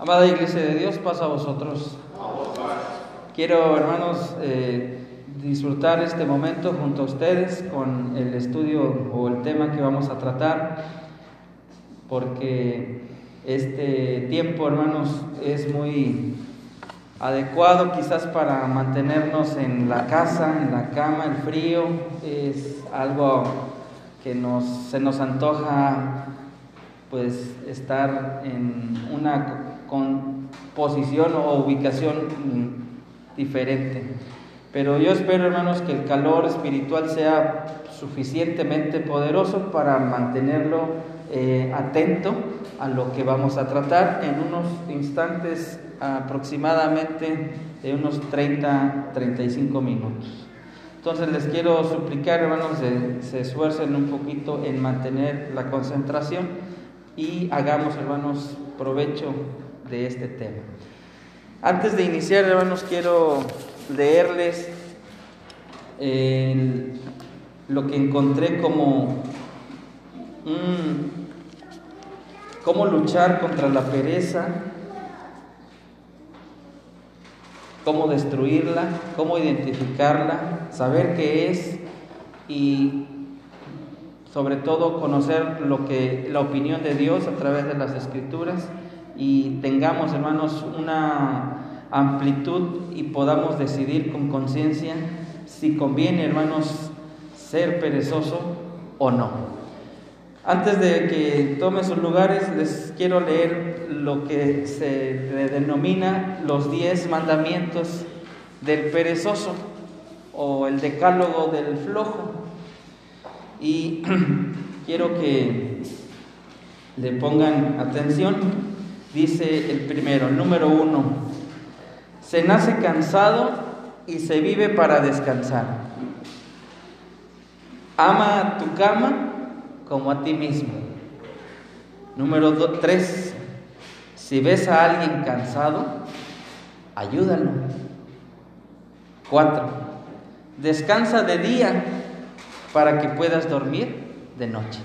Amada Iglesia de Dios, pasa a vosotros. Quiero, hermanos, eh, disfrutar este momento junto a ustedes con el estudio o el tema que vamos a tratar, porque este tiempo, hermanos, es muy adecuado quizás para mantenernos en la casa, en la cama, el frío, es algo que nos, se nos antoja pues estar en una posición o ubicación diferente. Pero yo espero, hermanos, que el calor espiritual sea suficientemente poderoso para mantenerlo eh, atento a lo que vamos a tratar en unos instantes aproximadamente de unos 30, 35 minutos. Entonces les quiero suplicar, hermanos, que se esfuercen un poquito en mantener la concentración y hagamos, hermanos, provecho de este tema. Antes de iniciar, hermanos, quiero leerles lo que encontré como cómo luchar contra la pereza, cómo destruirla, cómo identificarla, saber qué es y sobre todo conocer lo que la opinión de Dios a través de las escrituras y tengamos, hermanos, una amplitud y podamos decidir con conciencia si conviene, hermanos, ser perezoso o no. Antes de que tome sus lugares, les quiero leer lo que se denomina los diez mandamientos del perezoso o el decálogo del flojo. Y quiero que le pongan atención Dice el primero, número uno, se nace cansado y se vive para descansar. Ama tu cama como a ti mismo. Número tres, si ves a alguien cansado, ayúdalo. Cuatro, descansa de día para que puedas dormir de noche.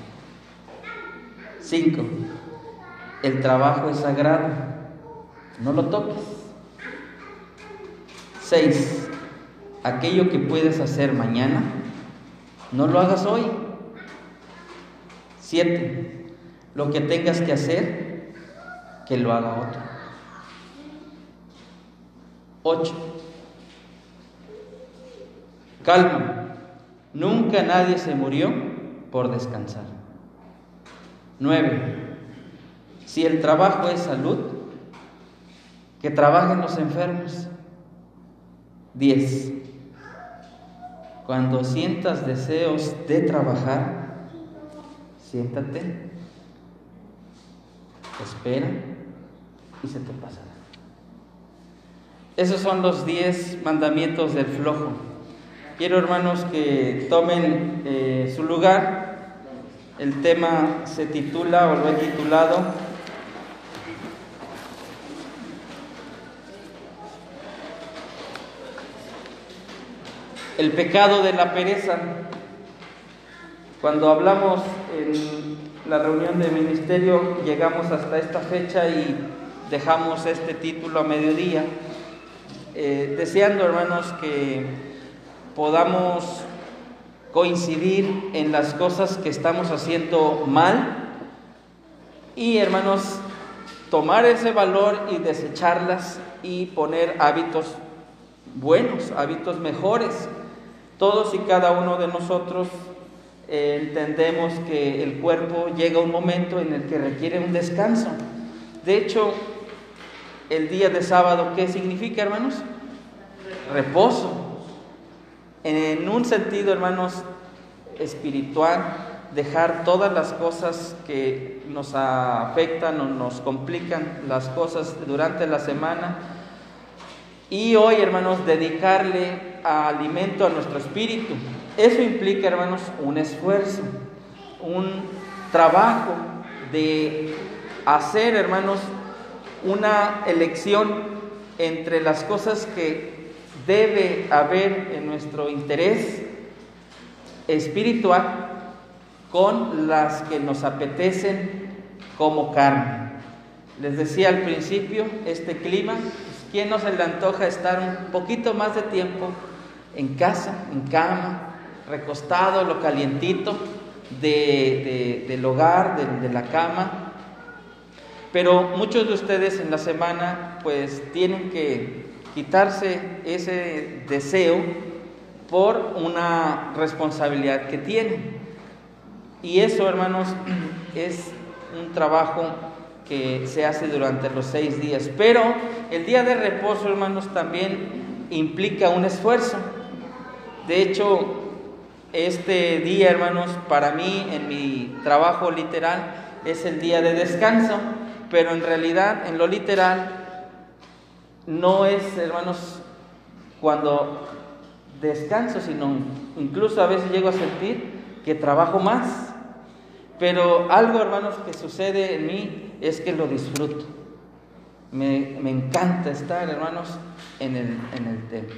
Cinco, el trabajo es sagrado, no lo toques. Seis, aquello que puedes hacer mañana, no lo hagas hoy. Siete, lo que tengas que hacer, que lo haga otro. Ocho, calma, nunca nadie se murió por descansar. Nueve, si el trabajo es salud, que trabajen los enfermos. 10. Cuando sientas deseos de trabajar, siéntate, espera y se te pasará. Esos son los 10 mandamientos del flojo. Quiero hermanos que tomen eh, su lugar. El tema se titula o lo he titulado el pecado de la pereza. Cuando hablamos en la reunión de ministerio, llegamos hasta esta fecha y dejamos este título a mediodía, eh, deseando, hermanos, que podamos coincidir en las cosas que estamos haciendo mal y, hermanos, tomar ese valor y desecharlas y poner hábitos buenos, hábitos mejores todos y cada uno de nosotros eh, entendemos que el cuerpo llega un momento en el que requiere un descanso. De hecho, el día de sábado, ¿qué significa, hermanos? Reposo. En un sentido, hermanos, espiritual, dejar todas las cosas que nos afectan o nos complican las cosas durante la semana y hoy, hermanos, dedicarle alimento a nuestro espíritu. Eso implica, hermanos, un esfuerzo, un trabajo de hacer, hermanos, una elección entre las cosas que debe haber en nuestro interés espiritual con las que nos apetecen como carne. Les decía al principio, este clima, pues, ¿quién no se le antoja estar un poquito más de tiempo en casa, en cama, recostado, lo calientito del hogar, de, la cama? Pero muchos de ustedes en la semana pues tienen que quitarse ese deseo por una responsabilidad que tienen. Y eso, hermanos, es un trabajo que se hace durante los seis días. Pero el día de reposo, hermanos, también implica un esfuerzo. De hecho, este día, hermanos, para mí, en mi trabajo literal, es el día de descanso, pero en realidad, en lo literal, no es, hermanos, cuando descanso, sino incluso a veces llego a sentir que trabajo más. Pero algo, hermanos, que sucede en mí es que lo disfruto. Me, encanta estar, hermanos, en el, en el templo,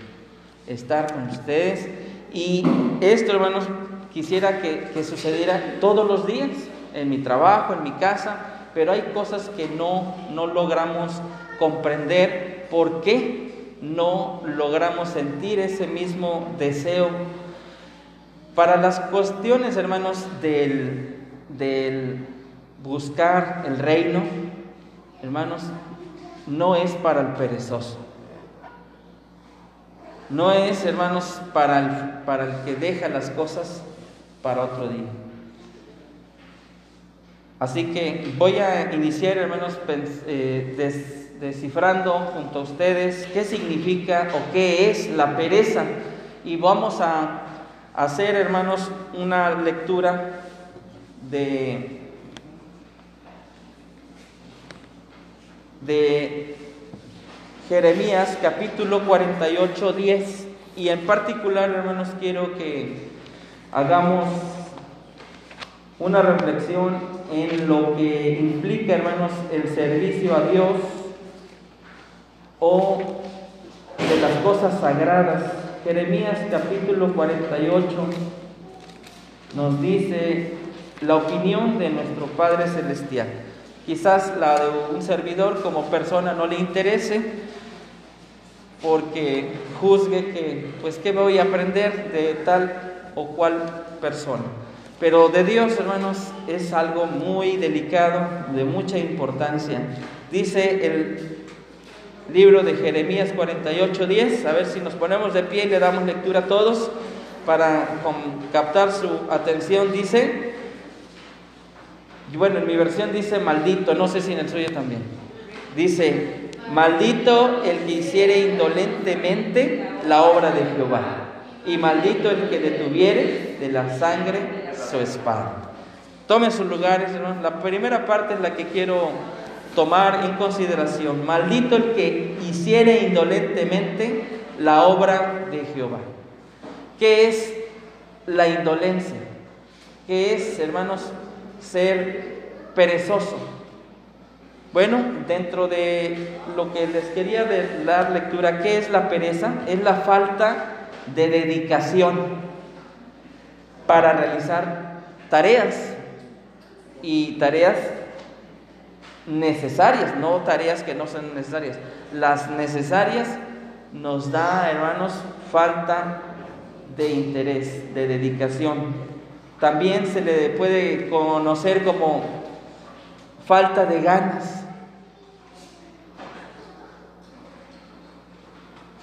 estar con ustedes. Y esto, hermanos, quisiera que, que sucediera todos los días, en mi trabajo, en mi casa, pero hay cosas que no, no logramos comprender por qué no logramos sentir ese mismo deseo. Para las cuestiones, hermanos, del del buscar el reino, hermanos, no es para el perezoso. No es, hermanos, para el, para el que deja las cosas para otro día. Así que voy a iniciar, hermanos, eh, descifrando junto a ustedes qué significa o qué es la pereza. Y vamos a hacer, hermanos, una lectura de, de Jeremías capítulo 48, 10. Y en particular, hermanos, quiero que hagamos una reflexión en lo que implica, hermanos, el servicio a Dios o de las cosas sagradas. Jeremías capítulo 48 nos dice la opinión de nuestro Padre Celestial. Quizás la de un servidor como persona no le interese porque juzgue que, pues, ¿qué voy a aprender de tal o cual persona? Pero de Dios, hermanos, es algo muy delicado, de mucha importancia. Dice el libro de Jeremías 48, 10, a ver si nos ponemos de pie y le damos lectura a todos para captar su atención. Dice, bueno, en mi versión dice maldito, no sé si en el suyo también. Dice, maldito el que hiciere indolentemente la obra de Jehová, y maldito el que detuviere de la sangre su espada. Tomen sus lugares, hermanos. La primera parte es la que quiero tomar en consideración. Maldito el que hiciere indolentemente la obra de Jehová. ¿Qué es la indolencia? ¿Qué es, hermanos, ser perezoso. Bueno, dentro de lo que les quería dar lectura, ¿qué es la pereza? Es la falta de dedicación para realizar tareas y tareas necesarias, no tareas que no son necesarias. Las necesarias nos da, hermanos, falta de interés, de dedicación. También se le puede conocer como falta de ganas.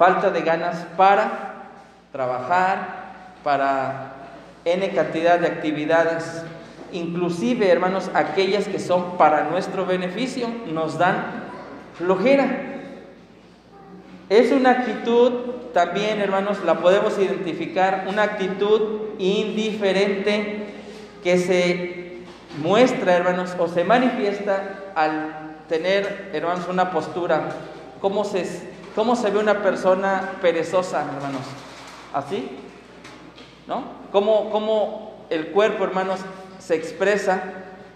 Falta de ganas para trabajar, para N cantidad de actividades, inclusive hermanos, aquellas que son para nuestro beneficio, nos dan flojera. Es una actitud también, hermanos, la podemos identificar, una actitud indiferente que se muestra, hermanos, o se manifiesta al tener, hermanos, una postura. ¿Cómo se, cómo se ve una persona perezosa, hermanos? ¿Así? ¿No? ¿Cómo, ¿Cómo el cuerpo, hermanos, se expresa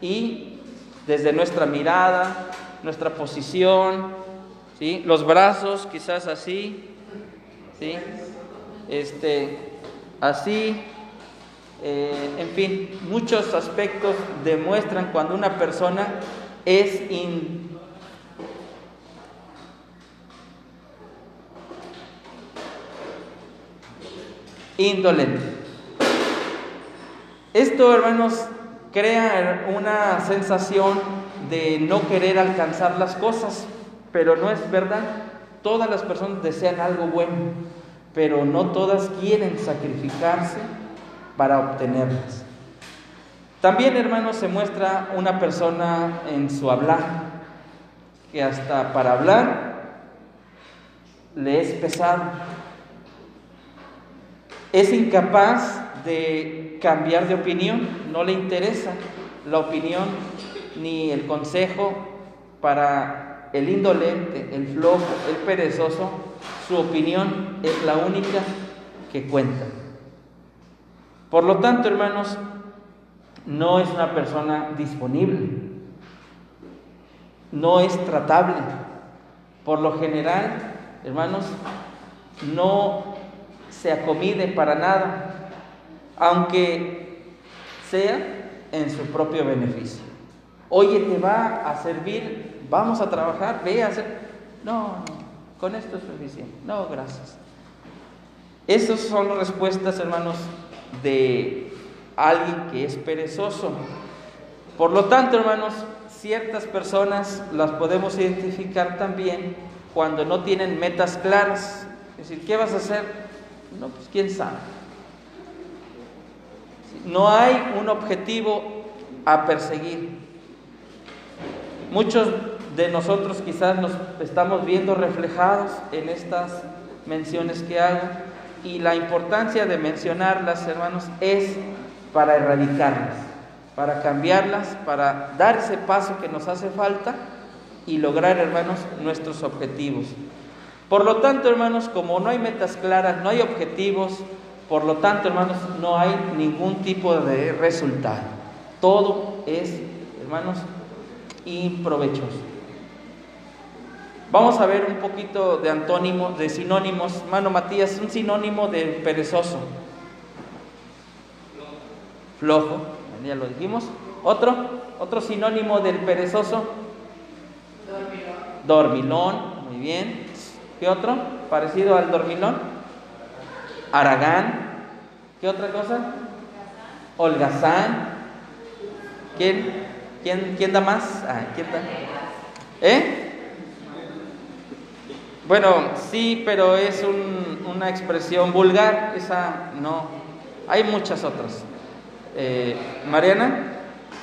y desde nuestra mirada, nuestra posición, ¿sí? Los brazos quizás así, ¿sí? Este, así, eh, en fin, muchos aspectos demuestran cuando una persona es indolente. Esto, hermanos, crea una sensación de no querer alcanzar las cosas, pero no es verdad. Todas las personas desean algo bueno, pero no todas quieren sacrificarse para obtenerlas. También, hermanos, se muestra una persona en su hablar, que hasta para hablar le es pesado. Es incapaz de cambiar de opinión, no le interesa la opinión ni el consejo para el indolente, el flojo, el perezoso, su opinión es la única que cuenta. Por lo tanto, hermanos, no es una persona disponible, no es tratable. Por lo general, hermanos, no se acomide para nada, aunque sea en su propio beneficio. Oye, te va a servir, vamos a trabajar, ve a hacer. No, con esto es suficiente. No, gracias. Esas son las respuestas, hermanos, de alguien que es perezoso. Por lo tanto, hermanos, ciertas personas las podemos identificar también cuando no tienen metas claras. Es decir, ¿qué vas a hacer? No, pues quién sabe. No hay un objetivo a perseguir. Muchos de nosotros quizás nos estamos viendo reflejados en estas menciones que hago y la importancia de mencionarlas, hermanos, es para erradicarlas, para cambiarlas, para dar ese paso que nos hace falta y lograr, hermanos, nuestros objetivos. Por lo tanto, hermanos, como no hay metas claras, no hay objetivos, por lo tanto, hermanos, no hay ningún tipo de resultado. Todo es, hermanos, improvechoso. Vamos a ver un poquito de antónimos, de sinónimos. Mano Matías, un sinónimo de perezoso flojo, ya lo dijimos. Otro, otro sinónimo del perezoso. Dormilón. Dormilón, muy bien. ¿Qué otro? Parecido al dormilón. Aragán. ¿Qué otra cosa? Holgazán. ¿Quién? ¿Quién, quién da más? Ah, ¿quién da? ¿Eh? Bueno, sí, pero es un, una expresión vulgar, esa no. Hay muchas otras. Eh, Mariana,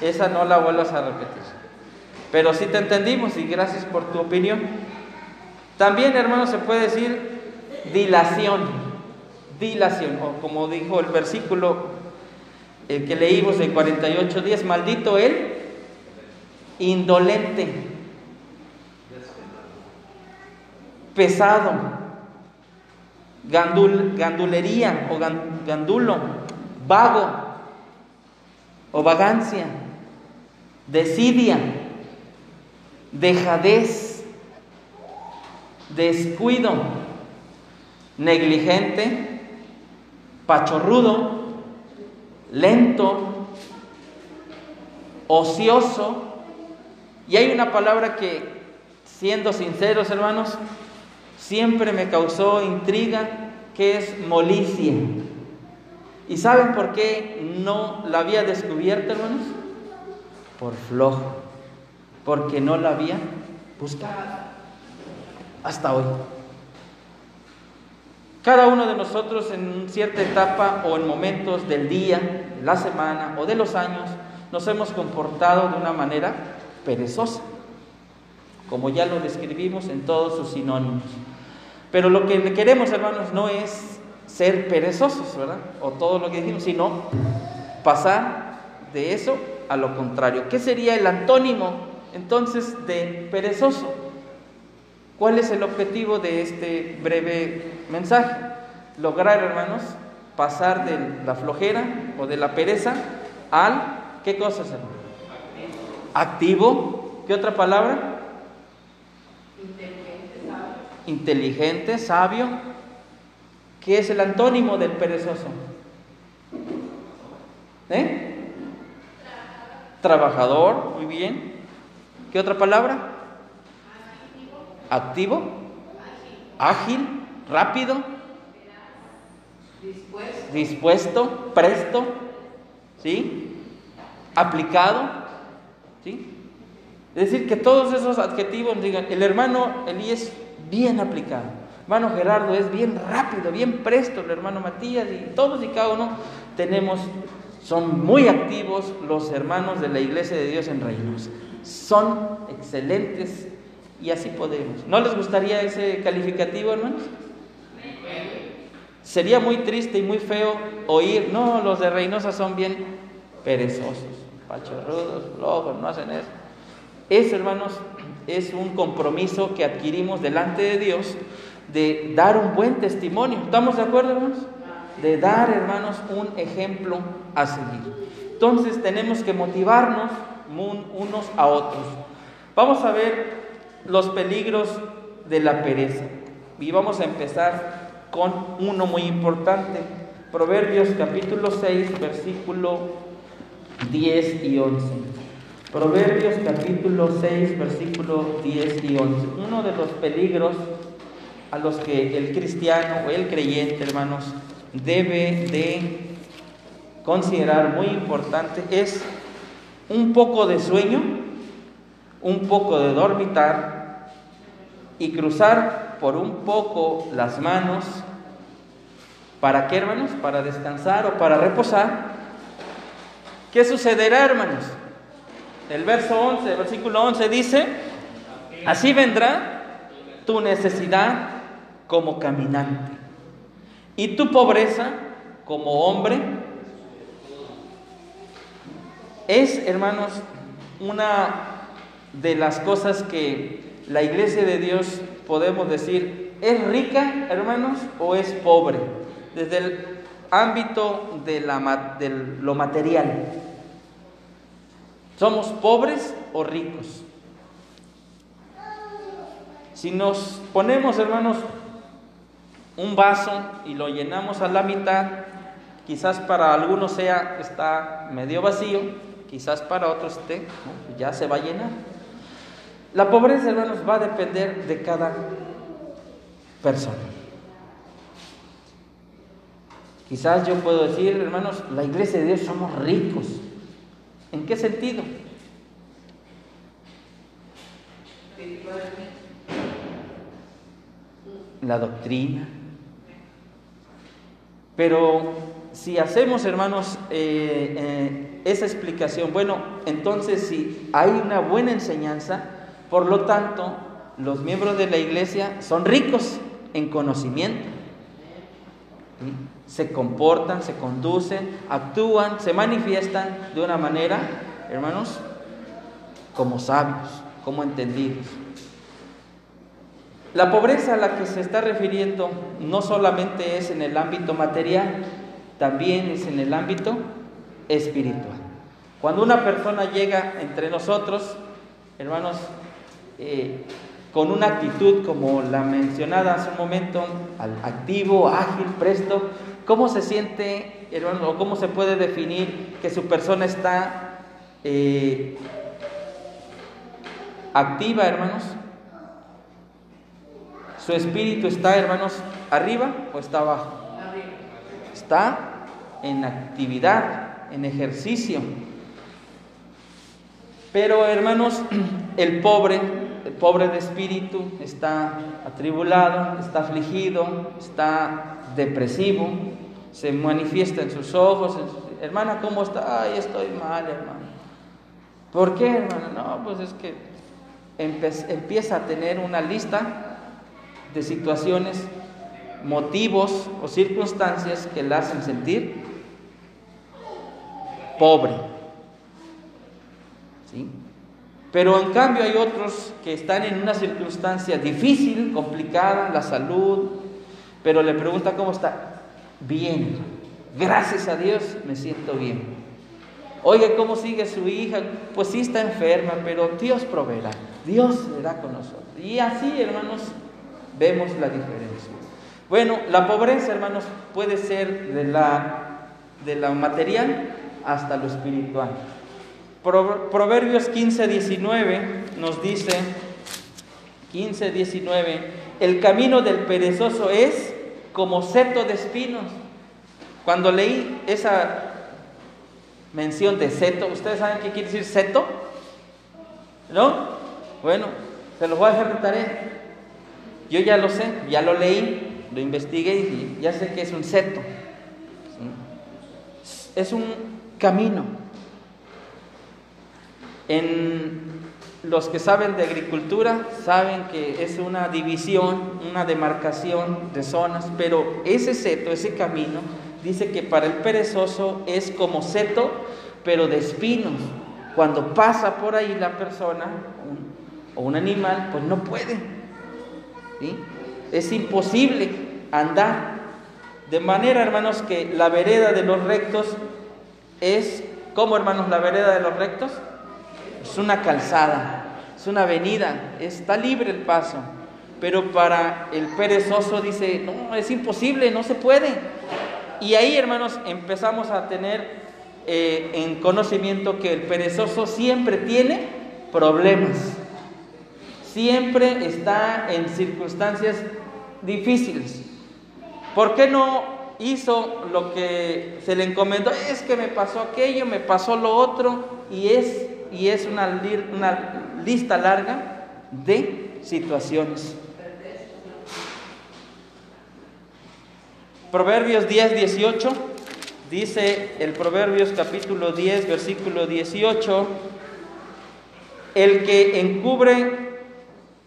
esa no la vuelvas a repetir. Pero sí te entendimos y gracias por tu opinión. También, hermano, se puede decir dilación, dilación, o como dijo el versículo el que leímos en 48 días, maldito él, indolente, pesado, gandulería o gandulo, vago, o vagancia, desidia, dejadez, descuido, negligente, pachorrudo, lento, ocioso. Y hay una palabra que, siendo sinceros hermanos, siempre me causó intriga, que es molicia. ¿Y saben por qué no la había descubierto, hermanos? Por flojo, porque no la había buscado hasta hoy. Cada uno de nosotros en cierta etapa o en momentos del día, la semana o de los años, nos hemos comportado de una manera perezosa, como ya lo describimos en todos sus sinónimos. Pero lo que queremos, hermanos, no es ser perezosos, ¿verdad? O todo lo que dijimos, sino pasar de eso a lo contrario. ¿Qué sería el antónimo entonces de perezoso? ¿Cuál es el objetivo de este breve mensaje? Lograr, hermanos, pasar de la flojera o de la pereza al, ¿qué cosas, hermano? Activo. ¿Qué otra palabra? Inteligente, sabio. Inteligente, sabio ¿Qué es el antónimo del perezoso? ¿Eh? Trabajador, muy bien. ¿Qué otra palabra? Activo. Ágil, rápido. Dispuesto. Dispuesto, presto, ¿sí? Aplicado, ¿sí? Es decir, que todos esos adjetivos digan, el hermano Elías bien aplicado, hermano Gerardo es bien rápido, bien presto, el hermano Matías y todos y cada uno tenemos, son muy activos los hermanos de la iglesia de Dios en Reynosa. Son excelentes y así podemos. ¿No les gustaría ese calificativo, hermanos? Sería muy triste y muy feo oír, no, los de Reynosa son bien perezosos, pachorrudos, flojos, no hacen eso. Eso, hermanos, es un compromiso que adquirimos delante de Dios de dar un buen testimonio. ¿Estamos de acuerdo, hermanos? De dar, hermanos, un ejemplo a seguir. Entonces tenemos que motivarnos unos a otros. Vamos a ver los peligros de la pereza. Y vamos a empezar con uno muy importante. Proverbios capítulo 6, versículo 10 y 11. Proverbios capítulo 6, versículo 10 y 11. Uno de los peligros a los que el cristiano o el creyente, hermanos, debe de considerar muy importante es un poco de sueño, un poco de dormitar y cruzar por un poco las manos. ¿Para qué, hermanos? Para descansar o para reposar. ¿Qué sucederá, hermanos? El verso 11, el versículo 11 dice, así vendrá tu necesidad como caminante y tu pobreza como hombre. Es, hermanos, una de las cosas que la iglesia de Dios podemos decir, ¿es rica, hermanos, o es pobre? Desde el ámbito de, lo material. ¿Somos pobres o ricos? Si nos ponemos, hermanos, un vaso y lo llenamos a la mitad, quizás para algunos sea está medio vacío, quizás para otros esté, ya se va a llenar. La pobreza, hermanos, va a depender de cada persona. Quizás yo puedo decir, hermanos, la iglesia de Dios somos ricos. ¿En qué sentido? La doctrina. Pero si hacemos, hermanos, eh, eh, esa explicación, bueno, entonces si hay una buena enseñanza, por lo tanto, los miembros de la iglesia son ricos en conocimiento. Se comportan, se conducen, actúan, se manifiestan de una manera, hermanos, como sabios, como entendidos. La pobreza a la que se está refiriendo no solamente es en el ámbito material, también es en el ámbito espiritual. Cuando una persona llega entre nosotros, hermanos, eh, con una actitud como la mencionada hace un momento, activo, ágil, presto, ¿cómo se siente, hermano, o cómo se puede definir que su persona está eh, activa, hermanos? ¿Su espíritu está, hermanos, arriba o está abajo? Está en actividad, en ejercicio. Pero, hermanos, el pobre el pobre de espíritu está atribulado, está afligido, está depresivo, se manifiesta en sus ojos. hermana, ¿cómo está? Ay, estoy mal, hermano. ¿Por qué, hermana? No, pues es que empieza a tener una lista de situaciones, motivos o circunstancias que la hacen sentir pobre. ¿Sí? Pero en cambio hay otros que están en una circunstancia difícil, complicada, la salud, pero le pregunta cómo está. Bien, gracias a Dios me siento bien. Oye, ¿cómo sigue su hija? Pues sí está enferma, pero Dios proveerá, Dios será con nosotros. Y así, hermanos, vemos la diferencia. Bueno, la pobreza, hermanos, puede ser de la, de la material hasta lo espiritual. Proverbios 15, 19 nos dice, 15, 19, el camino del perezoso es como seto de espinos Cuando leí esa mención de seto, ¿ustedes saben qué quiere decir seto? ¿No? Bueno, se los voy a dejar de tarea. Yo ya lo sé, ya lo leí, lo investigué y ya sé que es un seto. Es un camino. En los que saben de agricultura saben que es una división, una demarcación de zonas, pero ese seto, ese camino, dice que para el perezoso es como seto, pero de espinos. Cuando pasa por ahí la persona o un animal, pues no puede. Es imposible andar. De manera, hermanos, que la vereda de los rectos es, ¿cómo hermanos la vereda de los rectos? Es una calzada, es una avenida, está libre el paso. Pero para el perezoso dice, no, es imposible, no se puede. Y ahí, hermanos, empezamos a tener eh, en conocimiento que el perezoso siempre tiene problemas, siempre está en circunstancias difíciles. ¿Por qué no hizo lo que se le encomendó? Es que me pasó aquello, me pasó lo otro, y es, y es una, una lista larga de situaciones. Proverbios 10, 18, dice el Proverbios capítulo 10, versículo 18, el que encubre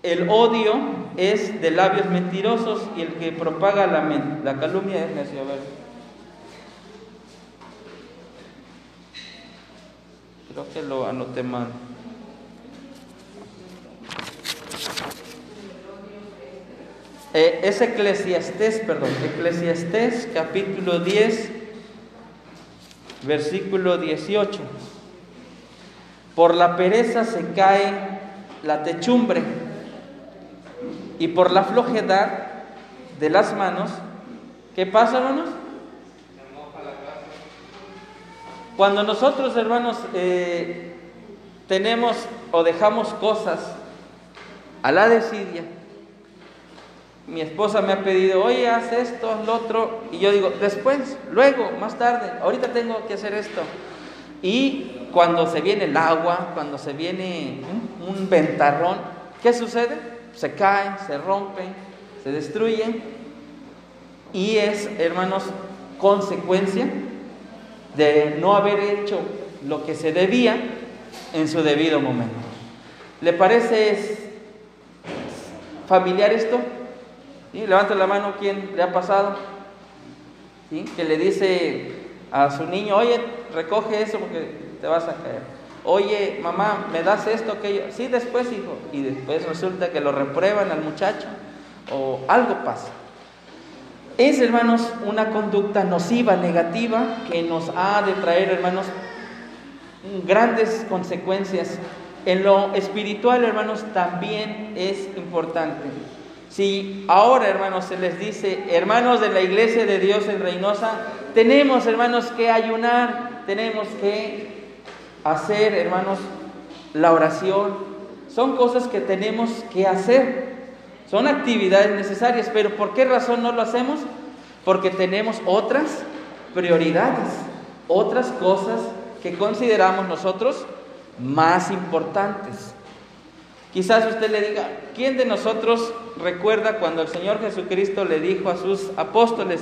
el odio es de labios mentirosos y el que propaga la, la calumnia es necio. Creo que lo anoté mal. Eh, es Eclesiastés, perdón, Eclesiastés capítulo 10, versículo 18. Por la pereza se cae la techumbre y por la flojedad de las manos, ¿qué pasa, hermanos? Cuando nosotros, hermanos, eh, tenemos o dejamos cosas a la desidia, mi esposa me ha pedido, oye, haz esto, haz lo otro, y yo digo, después, luego, más tarde, ahorita tengo que hacer esto. Y cuando se viene el agua, cuando se viene un, ventarrón, ¿qué sucede? Se caen, se rompen, se destruyen, y es, hermanos, consecuencia de no haber hecho lo que se debía en su debido momento. ¿Le parece familiar esto? Levanta la mano quien le ha pasado. Que le dice a su niño, oye, recoge eso porque te vas a caer. Oye, mamá, ¿me das esto, aquello? Sí, después, hijo. Y después resulta que lo reprueban al muchacho o algo pasa. Es, hermanos, una conducta nociva, negativa, que nos ha de traer, hermanos, grandes consecuencias. En lo espiritual, hermanos, también es importante. Si ahora, hermanos, se les dice, hermanos de la iglesia de Dios en Reynosa, tenemos, hermanos, que ayunar, tenemos que hacer, hermanos, la oración. Son cosas que tenemos que hacer. Son actividades necesarias, pero ¿por qué razón no lo hacemos? Porque tenemos otras prioridades, otras cosas que consideramos nosotros más importantes. Quizás usted le diga, ¿quién de nosotros recuerda cuando el Señor Jesucristo le dijo a sus apóstoles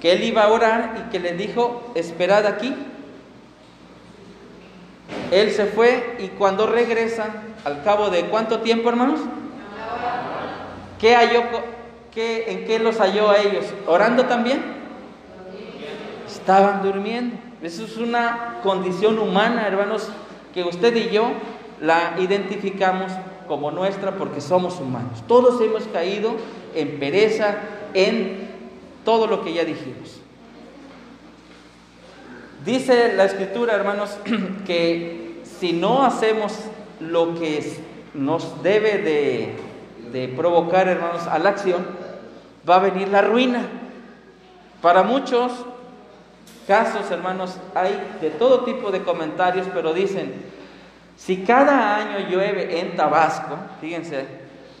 que él iba a orar y que les dijo, esperad aquí? Él se fue y cuando regresa, al cabo de cuánto tiempo, hermanos? ¿Qué halló, qué, ¿En qué los halló a ellos? ¿Orando también? Estaban durmiendo. Eso es una condición humana, hermanos, que usted y yo la identificamos como nuestra porque somos humanos. Todos hemos caído en pereza, en todo lo que ya dijimos. Dice la escritura, hermanos, que si no hacemos lo que nos debe de, de provocar, hermanos, a la acción, va a venir la ruina. Para muchos casos, hermanos, hay de todo tipo de comentarios, pero dicen, si cada año llueve en Tabasco, fíjense,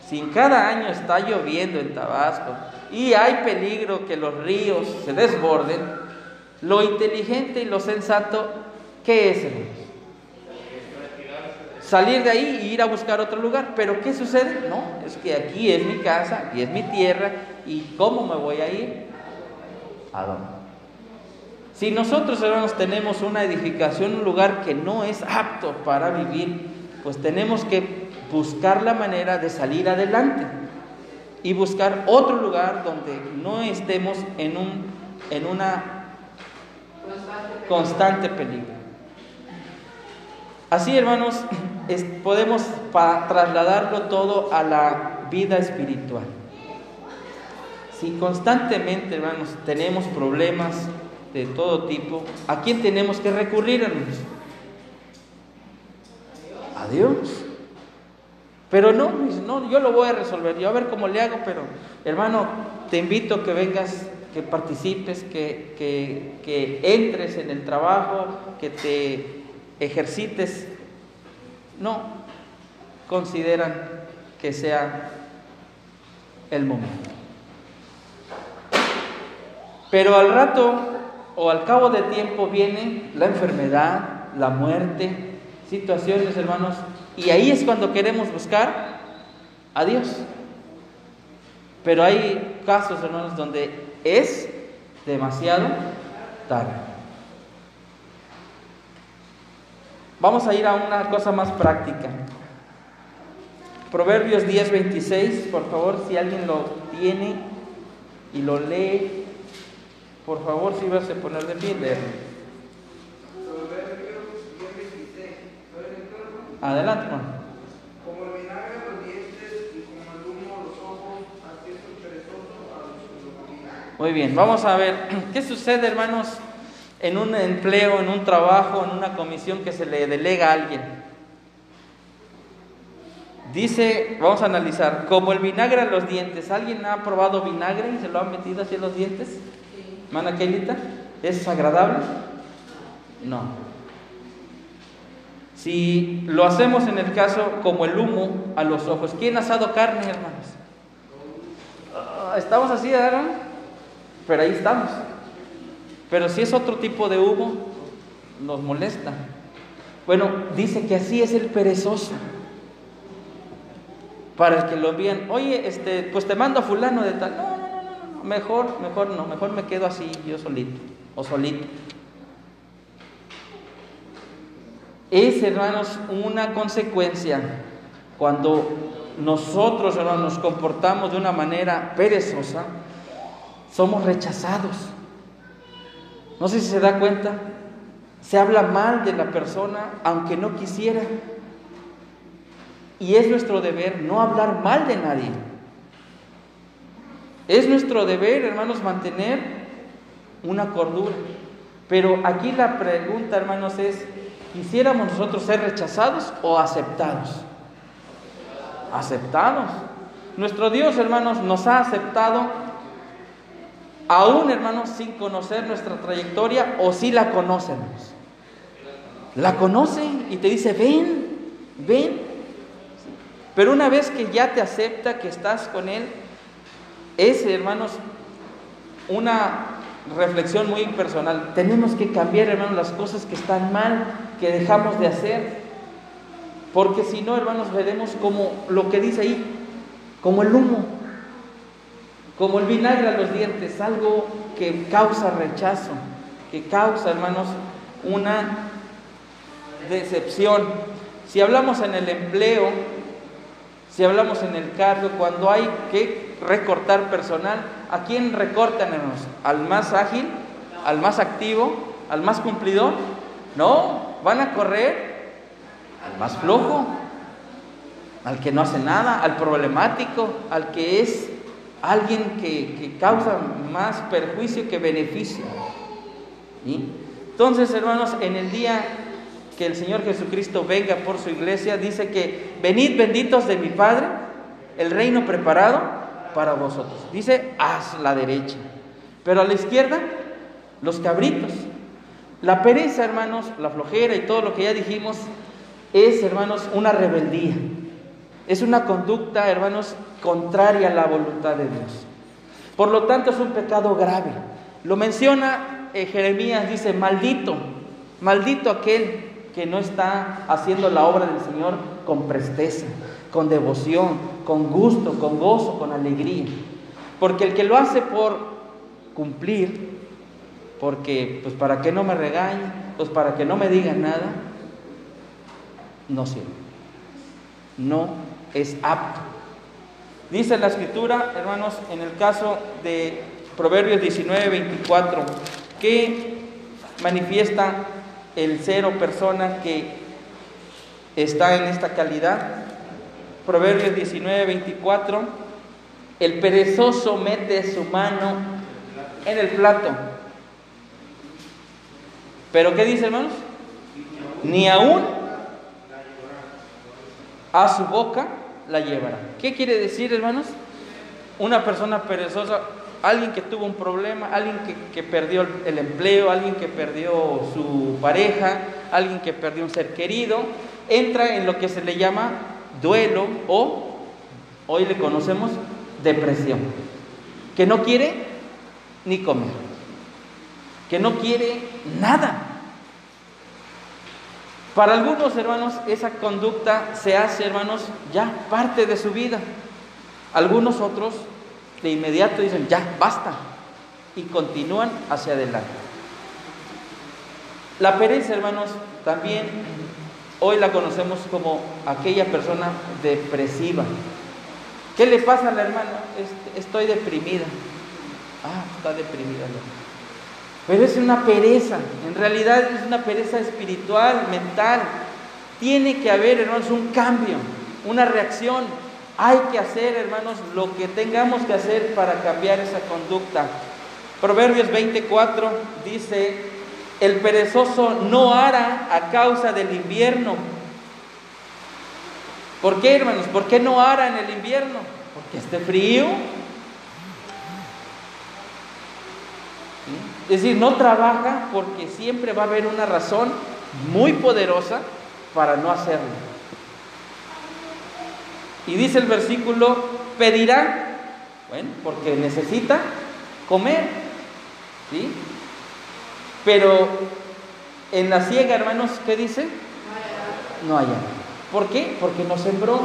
si cada año está lloviendo en Tabasco y hay peligro que los ríos se desborden, lo inteligente y lo sensato, ¿qué es, Salir de ahí y ir a buscar otro lugar. Pero ¿qué sucede? No, es que aquí es mi casa y es mi tierra y ¿cómo me voy a ir? ¿A dónde? Si nosotros, hermanos, tenemos una edificación, un lugar que no es apto para vivir, pues tenemos que buscar la manera de salir adelante y buscar otro lugar donde no estemos en, un, en una constante peligro. Así, hermanos, podemos trasladarlo todo a la vida espiritual. Si constantemente, hermanos, tenemos problemas de todo tipo, ¿a quién tenemos que recurrir, hermanos? A Dios. Pero no, no, yo lo voy a resolver, yo a ver cómo le hago, pero hermano, te invito que vengas, que participes, que, que entres en el trabajo, que te ejercites. No, consideran que sea el momento. Pero al rato o al cabo de tiempo viene la enfermedad, la muerte, situaciones, hermanos, y ahí es cuando queremos buscar a Dios. Pero hay casos, hermanos, donde es demasiado tarde. Vamos a ir a una cosa más práctica. Proverbios 10, 26, por favor, si alguien lo tiene y lo lee, por favor, si vas a poner de pie, Adelante, Juan. Como el vinagre a los dientes y como el humo a los ojos, así es el perezoso a los Muy bien, vamos a ver qué sucede, hermanos, en un empleo, en un trabajo, en una comisión que se le delega a alguien. Dice, vamos a analizar, como el vinagre a los dientes. ¿Alguien ha probado vinagre y se lo ha metido en los dientes? Mana Kelita, ¿es agradable? No. Si lo hacemos en el caso como el humo a los ojos, ¿quién ha asado carne, hermanos? Ah, estamos así, ¿verdad? Pero ahí estamos. Pero si es otro tipo de humo, nos molesta. Bueno, dice que así es el perezoso. Para el que lo vean, oye, este, pues te mando a fulano de tal. No, no, no, no, mejor, mejor no, mejor me quedo así yo solito o solito. es, hermanos, una consecuencia cuando nosotros, hermanos, nos comportamos de una manera perezosa, somos rechazados. No sé si se da cuenta, se habla mal de la persona aunque no quisiera. Y es nuestro deber no hablar mal de nadie. Es nuestro deber, hermanos, mantener una cordura. Pero aquí la pregunta, hermanos, es, ¿Quisiéramos nosotros ser rechazados o aceptados? Aceptados. Nuestro Dios, hermanos, nos ha aceptado aún, hermanos, sin conocer nuestra trayectoria o si la conocemos. La conocen y te dice, ven, ven. Pero una vez que ya te acepta que estás con Él, es, hermanos, una reflexión muy personal. Tenemos que cambiar, hermanos, las cosas que están mal, que dejamos de hacer. Porque si no, hermanos, veremos como lo que dice ahí, como el humo, como el vinagre a los dientes, algo que causa rechazo, que causa, hermanos, una decepción. Si hablamos en el empleo, si hablamos en el cargo, cuando hay que recortar personal, ¿a quién recortan? ¿Al más ágil? ¿Al más activo? ¿Al más cumplidor? No, van a correr al más flojo, al que no hace nada, al problemático, al que es alguien que, causa más perjuicio que beneficio. Entonces, hermanos, en el día que el Señor Jesucristo venga por su iglesia, dice que venid benditos de mi Padre, el reino preparado para vosotros. Dice, haz la derecha. Pero a la izquierda, los cabritos. La pereza, hermanos, la flojera y todo lo que ya dijimos, es, hermanos, una rebeldía. Es una conducta, hermanos, contraria a la voluntad de Dios. Por lo tanto, es un pecado grave. Lo menciona eh, Jeremías, dice, maldito, maldito aquel que no está haciendo la obra del Señor con presteza, con devoción, con gusto, con gozo, con alegría. Porque el que lo hace por cumplir, porque pues para que no me regañe, pues para que no me digan nada, no sirve. No es apto. Dice la escritura, hermanos, en el caso de Proverbios 19, 24, que manifiesta el cero persona que está en esta calidad. Proverbios 19, 24, el perezoso mete su mano en el plato. Pero ¿qué dice hermanos? Ni aún a su boca la llevará. ¿Qué quiere decir hermanos? Una persona perezosa alguien que tuvo un problema, alguien que, perdió el empleo, alguien que perdió su pareja, alguien que perdió un ser querido, entra en lo que se le llama duelo o, hoy le conocemos, depresión, que no quiere ni comer, que no quiere nada. Para algunos hermanos esa conducta se hace, hermanos, ya parte de su vida. Algunos otros de inmediato dicen, ya, basta, y continúan hacia adelante. La pereza, hermanos, también hoy la conocemos como aquella persona depresiva. ¿Qué le pasa a la hermana? Estoy deprimida. Ah, está deprimida. Pero es una pereza, en realidad es una pereza espiritual, mental. Tiene que haber, hermanos, un cambio, una reacción. Hay que hacer, hermanos, lo que tengamos que hacer para cambiar esa conducta. Proverbios 24 dice, el perezoso no hará a causa del invierno. ¿Por qué, hermanos? ¿Por qué no hará en el invierno? Porque esté frío. Es decir, no trabaja porque siempre va a haber una razón muy poderosa para no hacerlo. Y dice el versículo, pedirá, bueno, porque necesita comer, ¿sí? Pero en la ciega, hermanos, ¿qué dice? No haya. ¿Por qué? Porque no sembró.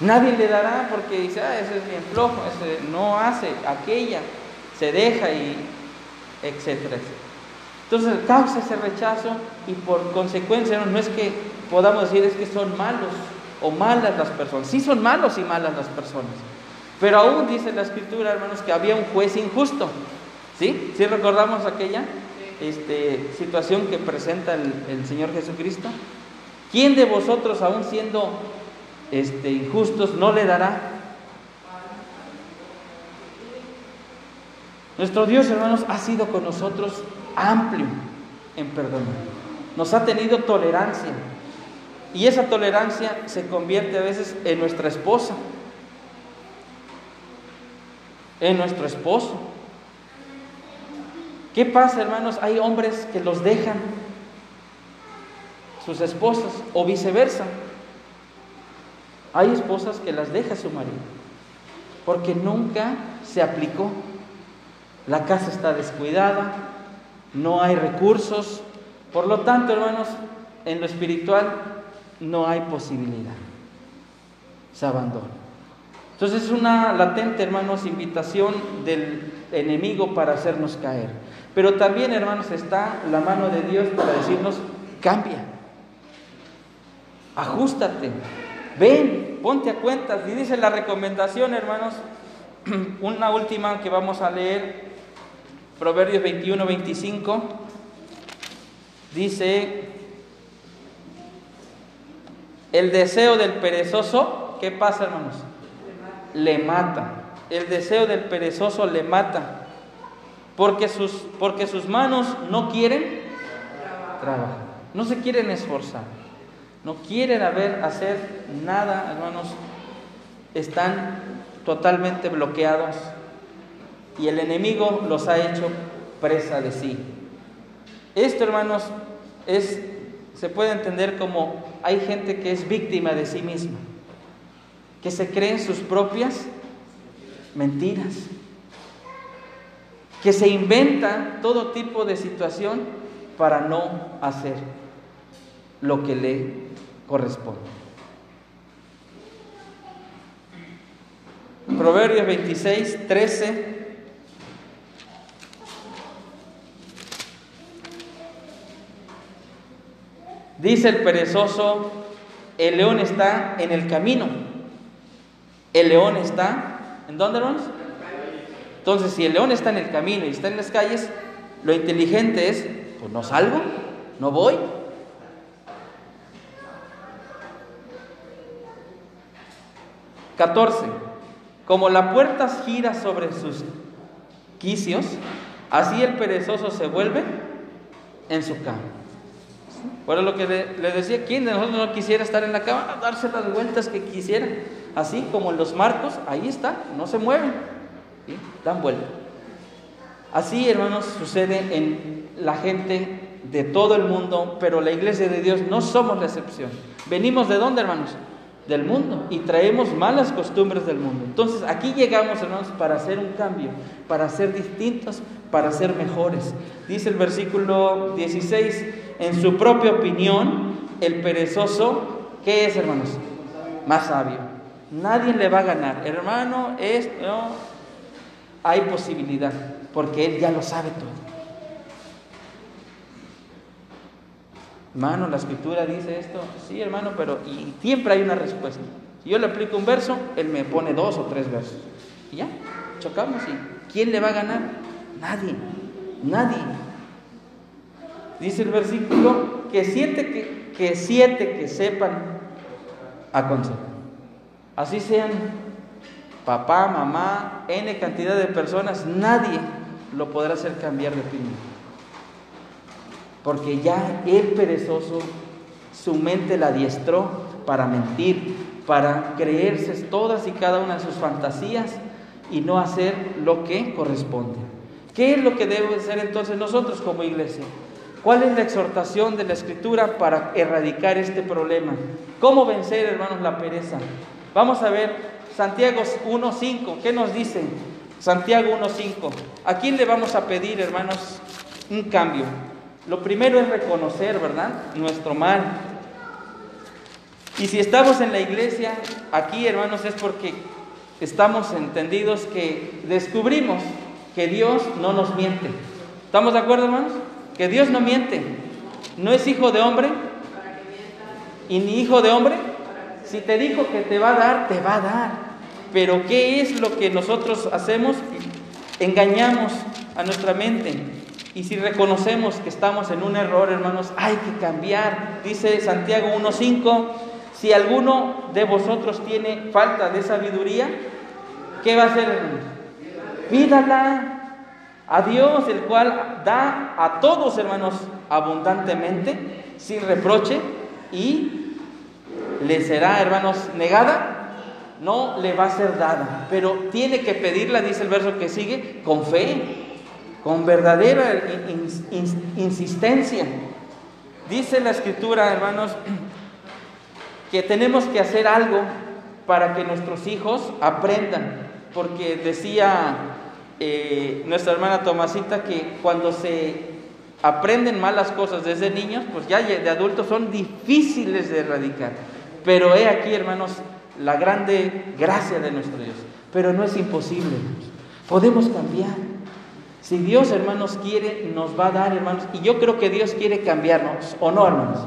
Nadie le dará porque dice, ah, ese es bien flojo, ese no hace, aquella, se deja y etcétera, etcétera. Entonces causa ese rechazo y por consecuencia no es que podamos decir es que son malos, o malas las personas. Sí son malos y malas las personas. Pero aún dice la escritura, hermanos, que había un juez injusto. ¿Sí? ¿Sí recordamos aquella este, situación que presenta el, Señor Jesucristo? ¿Quién de vosotros, aún siendo este, injustos, no le dará? Nuestro Dios, hermanos, ha sido con nosotros amplio en perdonar. Nos ha tenido tolerancia. Y esa tolerancia se convierte a veces en nuestra esposa, en nuestro esposo. ¿Qué pasa, hermanos? Hay hombres que los dejan sus esposas o viceversa. Hay esposas que las deja su marido porque nunca se aplicó. La casa está descuidada, no hay recursos. Por lo tanto, hermanos, en lo espiritual no hay posibilidad. Se abandona. Entonces es una latente, hermanos, invitación del enemigo para hacernos caer. Pero también, hermanos, está la mano de Dios para decirnos, cambia, ajustate, ven, ponte a cuentas. Y dice la recomendación, hermanos, una última que vamos a leer, Proverbios 21, 25, dice, el deseo del perezoso, ¿qué pasa, hermanos? Le mata. El deseo del perezoso le mata. Porque sus, porque sus manos no quieren trabajar. No se quieren esforzar. No quieren haber, hacer nada, hermanos. Están totalmente bloqueados. Y el enemigo los ha hecho presa de sí. Esto, hermanos, es se puede entender como hay gente que es víctima de sí misma, que se cree en sus propias mentiras, que se inventa todo tipo de situación para no hacer lo que le corresponde. Proverbios 26, 13. Dice el perezoso, el león está en el camino. El león está, ¿en dónde hermanos? Entonces, si el león está en el camino y está en las calles, lo inteligente es, pues no salgo, no voy. Catorce. Como la puerta gira sobre sus quicios, así el perezoso se vuelve en su cama. Bueno, lo que le, decía, ¿quién de nosotros no quisiera estar en la cama? Darse las vueltas que quisiera. Así como los marcos, ahí está, no se mueven, dan vuelta. Así, hermanos, sucede en la gente de todo el mundo, pero la iglesia de Dios no somos la excepción. ¿Venimos de dónde, hermanos? Del mundo y traemos malas costumbres del mundo. Entonces, aquí llegamos, hermanos, para hacer un cambio, para ser distintos, para ser mejores. Dice el versículo 16, en su propia opinión, el perezoso, ¿qué es, hermanos? Más sabio. Nadie le va a ganar. Hermano, es, no, hay posibilidad, porque él ya lo sabe todo. Hermano, la escritura dice esto. Sí, hermano, pero y siempre hay una respuesta. Si yo le aplico un verso, él me pone dos o tres versos. Y ya, chocamos. ¿Y quién le va a ganar? Nadie, nadie. Dice el versículo que siete que, que, siete que sepan aconsejar. Así sean papá, mamá, n cantidad de personas, nadie lo podrá hacer cambiar de opinión porque ya el perezoso, su mente la adiestró para mentir, para creerse todas y cada una de sus fantasías y no hacer lo que corresponde. ¿Qué es lo que debe hacer entonces nosotros como iglesia? ¿Cuál es la exhortación de la escritura para erradicar este problema? ¿Cómo vencer, hermanos, la pereza? Vamos a ver Santiago 1.5. ¿Qué nos dice? Santiago 1.5. ¿A quién le vamos a pedir, hermanos, un cambio? Lo primero es reconocer, ¿verdad? Nuestro mal. Y si estamos en la iglesia, aquí hermanos, es porque estamos entendidos que descubrimos que Dios no nos miente. ¿Estamos de acuerdo, hermanos? Que Dios no miente. No es hijo de hombre y ni hijo de hombre. Si te dijo que te va a dar, te va a dar. Pero ¿qué es lo que nosotros hacemos? Engañamos a nuestra mente. Y si reconocemos que estamos en un error, hermanos, hay que cambiar. Dice Santiago 1.5, si alguno de vosotros tiene falta de sabiduría, ¿qué va a hacer, hermanos? Pídala a Dios, el cual da a todos, hermanos, abundantemente, sin reproche, y le será, hermanos, negada, no le va a ser dada, pero tiene que pedirla, dice el verso que sigue, con fe con verdadera insistencia. Dice la escritura, hermanos, que tenemos que hacer algo para que nuestros hijos aprendan, porque decía eh, nuestra hermana Tomasita que cuando se aprenden malas cosas desde niños, pues ya de adultos son difíciles de erradicar. Pero he aquí, hermanos, la grande gracia de nuestro Dios. Pero no es imposible, podemos cambiar. Si Dios, hermanos, quiere, nos va a dar, hermanos. Y yo creo que Dios quiere cambiarnos, ¿o no, hermanos?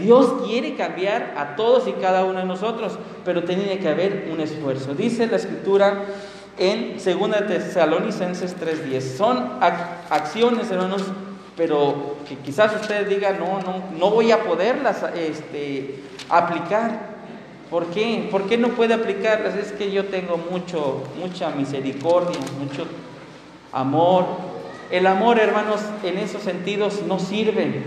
Dios quiere cambiar a todos y cada uno de nosotros, pero tiene que haber un esfuerzo. Dice la escritura en 2 Tesalonicenses 3:10. Son acciones, hermanos, pero que quizás ustedes digan, no, no, no voy a poderlas este, aplicar. ¿Por qué? ¿Por qué no puede aplicarlas? Es que yo tengo mucho, mucha misericordia, mucho amor. El amor, hermanos, en esos sentidos no sirve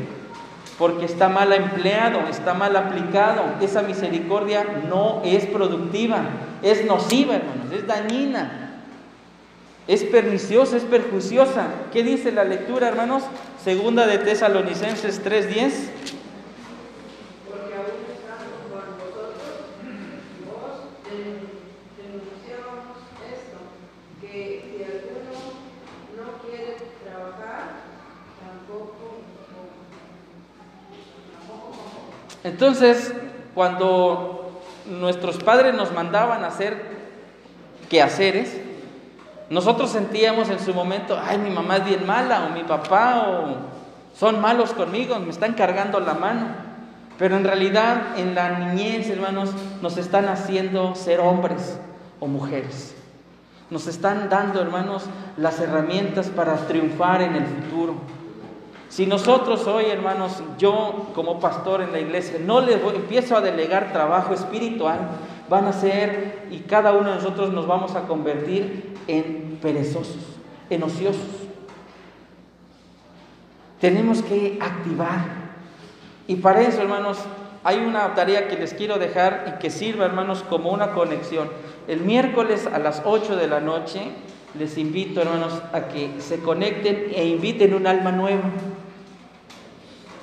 porque está mal empleado, está mal aplicado. Esa misericordia no es productiva, es nociva, hermanos, es dañina, es perniciosa, es perjuiciosa. ¿Qué dice la lectura, hermanos? Segunda de Tesalonicenses 3:10. Entonces, cuando nuestros padres nos mandaban hacer quehaceres, nosotros sentíamos en su momento, ay, mi mamá es bien mala, o mi papá, o son malos conmigo, me están cargando la mano. Pero en realidad, en la niñez, hermanos, nos están haciendo ser hombres o mujeres. Nos están dando, hermanos, las herramientas para triunfar en el futuro. Si nosotros hoy, hermanos, yo como pastor en la iglesia, no les empiezo a delegar trabajo espiritual, van a ser y cada uno de nosotros nos vamos a convertir en perezosos, en ociosos. Tenemos que activar. Y para eso, hermanos, hay una tarea que les quiero dejar y que sirva, hermanos, como una conexión. El miércoles a las 8 de la noche les invito, hermanos, a que se conecten e inviten un alma nueva.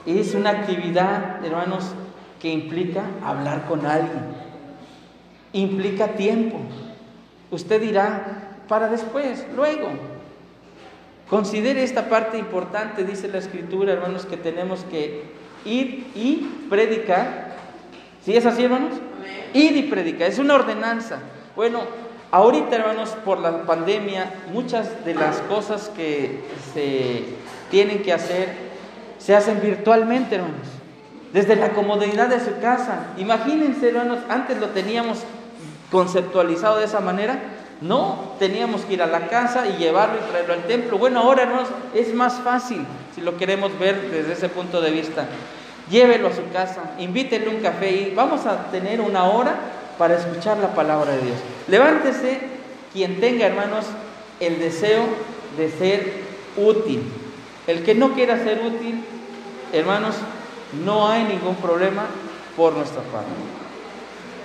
Es una actividad, hermanos, que implica hablar con alguien. Implica tiempo. Usted dirá, para después, luego. Considere esta parte importante, dice la escritura, hermanos, que tenemos que ir y predicar. ¿Sí es así, hermanos? Ir y predicar. Es una ordenanza. Bueno, ahorita, hermanos, por la pandemia, muchas de las cosas que se tienen que hacer se hacen virtualmente, hermanos. Desde la comodidad de su casa. Imagínense, hermanos, antes lo teníamos conceptualizado de esa manera. No, teníamos que ir a la casa y llevarlo y traerlo al templo. Bueno, ahora, hermanos, es más fácil si lo queremos ver desde ese punto de vista. Llévelo a su casa, invítenle un café y vamos a tener una hora para escuchar la palabra de Dios. Levántese quien tenga, hermanos, el deseo de ser útil. El que no quiera ser útil, hermanos, no hay ningún problema por nuestra parte.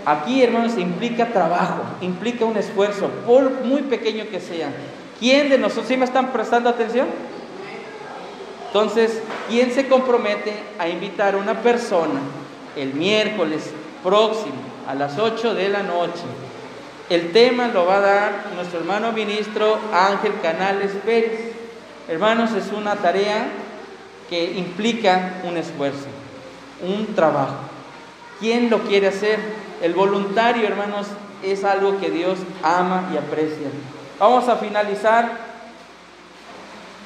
Aquí, hermanos, implica trabajo, implica un esfuerzo, por muy pequeño que sea. ¿Quién de nosotros, sí me están prestando atención? Entonces, ¿quién se compromete a invitar a una persona el miércoles próximo a las 8 de la noche? El tema lo va a dar nuestro hermano ministro Ángel Canales Pérez. Hermanos, es una tarea que implica un esfuerzo, un trabajo. ¿Quién lo quiere hacer? El voluntario, hermanos, es algo que Dios ama y aprecia. Vamos a finalizar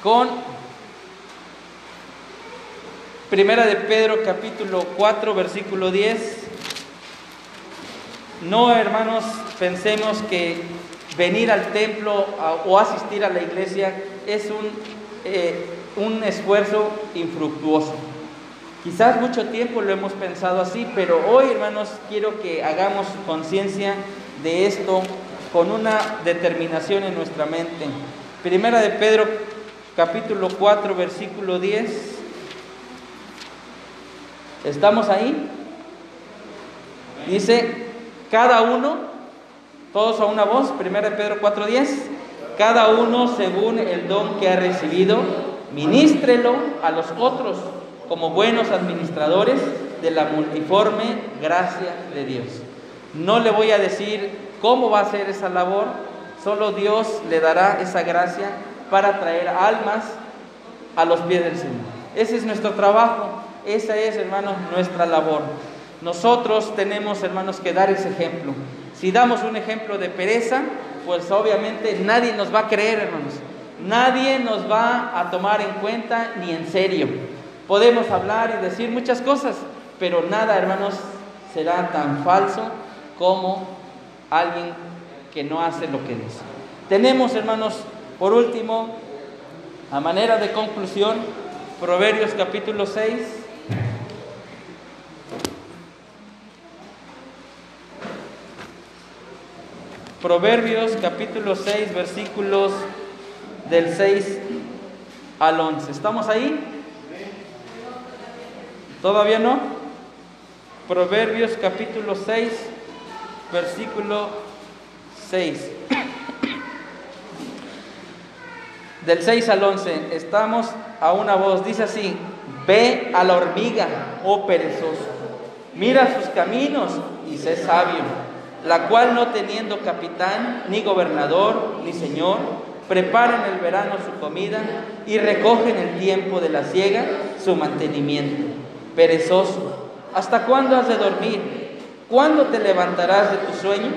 con Primera de Pedro capítulo 4 versículo 10. No, hermanos, pensemos que venir al templo o asistir a la iglesia es un, eh, un esfuerzo infructuoso. Quizás mucho tiempo lo hemos pensado así, pero hoy, hermanos, quiero que hagamos conciencia de esto con una determinación en nuestra mente. Primera de Pedro, capítulo 4, versículo 10. ¿Estamos ahí? Dice, cada uno, todos a una voz, Primera de Pedro 4, 10 cada uno según el don que ha recibido, ministrelo a los otros como buenos administradores de la multiforme gracia de Dios. No le voy a decir cómo va a ser esa labor, solo Dios le dará esa gracia para traer almas a los pies del Señor. Ese es nuestro trabajo, esa es, hermanos, nuestra labor. Nosotros tenemos, hermanos, que dar ese ejemplo. Si damos un ejemplo de pereza, pues obviamente nadie nos va a creer, hermanos. Nadie nos va a tomar en cuenta ni en serio. Podemos hablar y decir muchas cosas, pero nada, hermanos, será tan falso como alguien que no hace lo que dice. Tenemos, hermanos, por último, a manera de conclusión, Proverbios capítulo 6. Proverbios capítulo 6, versículos del 6 al 11. ¿Estamos ahí? ¿Todavía no? Proverbios capítulo 6, versículo 6. Del 6 al 11, estamos a una voz, dice así, ve a la hormiga, oh perezoso, mira sus caminos y sé sabio la cual no teniendo capitán, ni gobernador, ni señor, prepara en el verano su comida y recoge en el tiempo de la siega su mantenimiento. Perezoso, ¿Hasta cuándo has de dormir? ¿Cuándo te levantarás de tu sueño?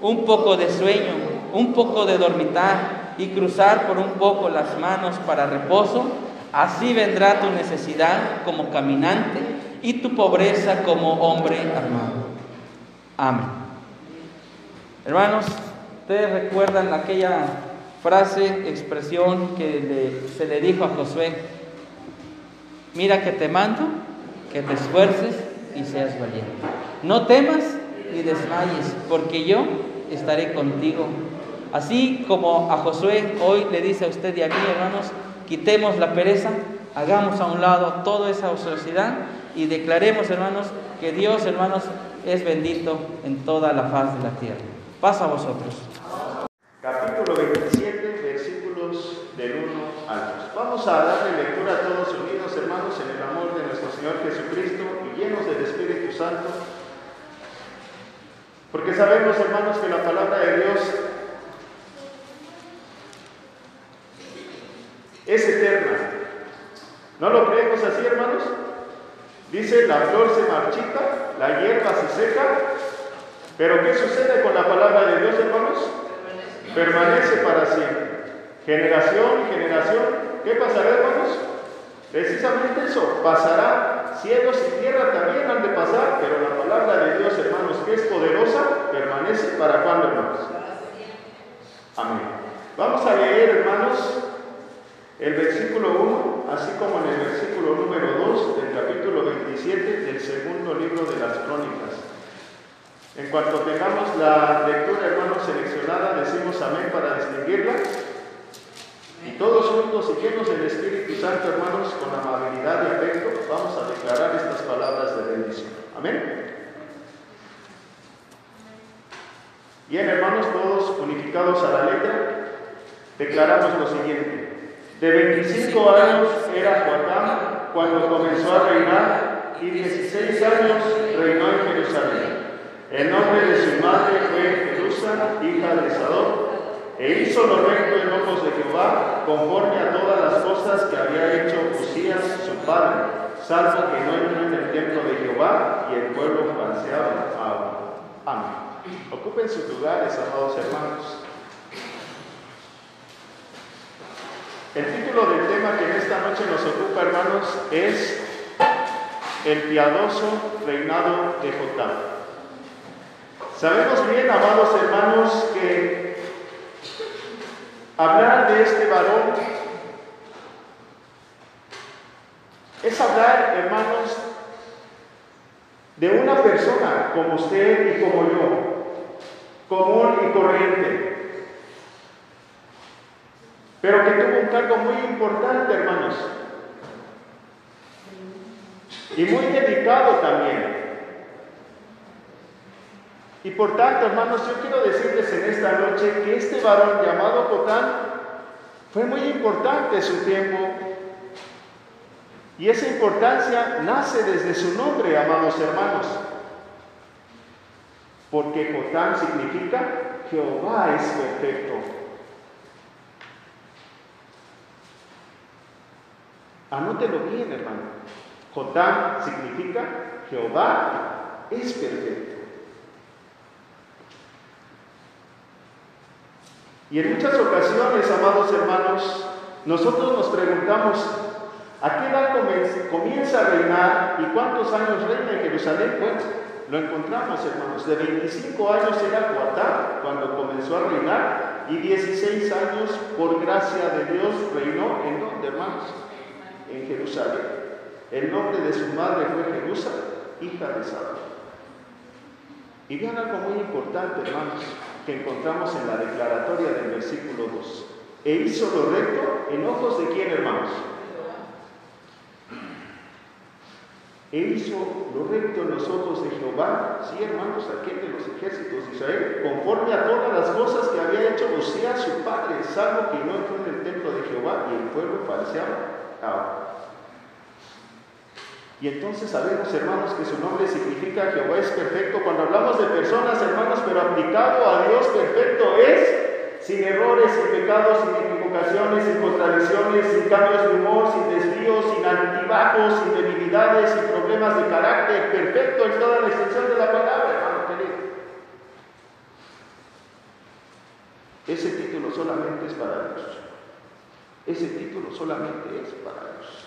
Un poco de sueño, un poco de dormitar y cruzar por un poco las manos para reposo. Así vendrá tu necesidad como caminante y tu pobreza como hombre armado. Amén. Hermanos, ustedes recuerdan aquella frase, expresión que se le dijo a Josué. Mira que te mando, que te esfuerces y seas valiente. No temas ni desmayes, porque yo estaré contigo. Así como a Josué hoy le dice a usted y a mí, hermanos, quitemos la pereza, hagamos a un lado toda esa ociosidad y declaremos, hermanos, que Dios, hermanos, es bendito en toda la faz de la tierra. Pasa a vosotros. Capítulo 27, versículos del 1 al 2. Vamos a darle lectura a todos unidos, hermanos, en el amor de nuestro Señor Jesucristo y llenos del Espíritu Santo. Porque sabemos, hermanos, que la palabra de Dios es eterna. ¿No lo creemos así, hermanos? Dice, la flor se marchita, la hierba se seca, pero ¿qué sucede con la palabra de Dios, hermanos? Permanece para siempre. Generación y generación, ¿qué pasará, hermanos? Precisamente eso, pasará. Cielos y tierra también han de pasar, pero la palabra de Dios, hermanos, que es poderosa, permanece para cuándo, hermanos. Amén. Vamos a leer, hermanos, el versículo 1, así como en el versículo número 2 del capítulo 27 del segundo libro de las crónicas. En cuanto tengamos la lectura, hermanos, seleccionada, decimos amén para distinguirla. Y todos juntos y llenos del Espíritu Santo, hermanos, con amabilidad y afecto, vamos a declarar estas palabras de bendición. Amén. Bien, hermanos, todos unificados a la letra, declaramos lo siguiente. De 25 años era Joatán cuando comenzó a reinar y 16 años reinó en Jerusalén. El nombre de su madre fue Jerusa, hija de Sadok, e hizo lo recto en ojos de Jehová, conforme a todas las cosas que había hecho Usías su padre, salvo que no entró en el templo de Jehová y el pueblo falseaba. Amén. Ocupen sus lugares, amados hermanos. El título del tema que en esta noche nos ocupa, hermanos, es El piadoso reinado de Jotam. Sabemos bien, amados hermanos, que hablar de este varón es hablar, hermanos, de una persona como usted y como yo, común y corriente pero que tuvo un cargo muy importante, hermanos. Y muy dedicado también. Y por tanto, hermanos, yo quiero decirles en esta noche que este varón llamado Cotán fue muy importante su tiempo. Y esa importancia nace desde su nombre, amados hermanos. Porque Cotán significa Jehová es perfecto. Anótelo bien, hermano. Jotam significa Jehová es perfecto. Y en muchas ocasiones, amados hermanos, nosotros nos preguntamos, ¿a qué edad comienza a reinar y cuántos años reina en Jerusalén? Pues lo encontramos, hermanos. De 25 años era Joatán cuando comenzó a reinar y 16 años, por gracia de Dios, reinó en donde, hermanos? en Jerusalén. El nombre de su madre fue Jerusa, hija de Saúl. Y vean algo muy importante, hermanos, que encontramos en la declaratoria del versículo 2. E hizo lo recto en ojos de quién, hermanos? E hizo lo recto en los ojos de Jehová, sí, hermanos, aquel de los ejércitos de Israel, conforme a todas las cosas que había hecho José su padre, salvo que no entró en el templo de Jehová y el pueblo falseaba y entonces sabemos, hermanos, que su nombre significa Jehová es perfecto. Cuando hablamos de personas, hermanos, pero aplicado a Dios perfecto es sin error, errores, sin pecados, sin equivocaciones, sin contradicciones, sin cambios de humor, sin desvíos, sin altibajos, sin debilidades, sin problemas de carácter, perfecto en toda la extensión de la palabra, hermano querido. Ese título solamente es para Dios. Ese título solamente es para Dios.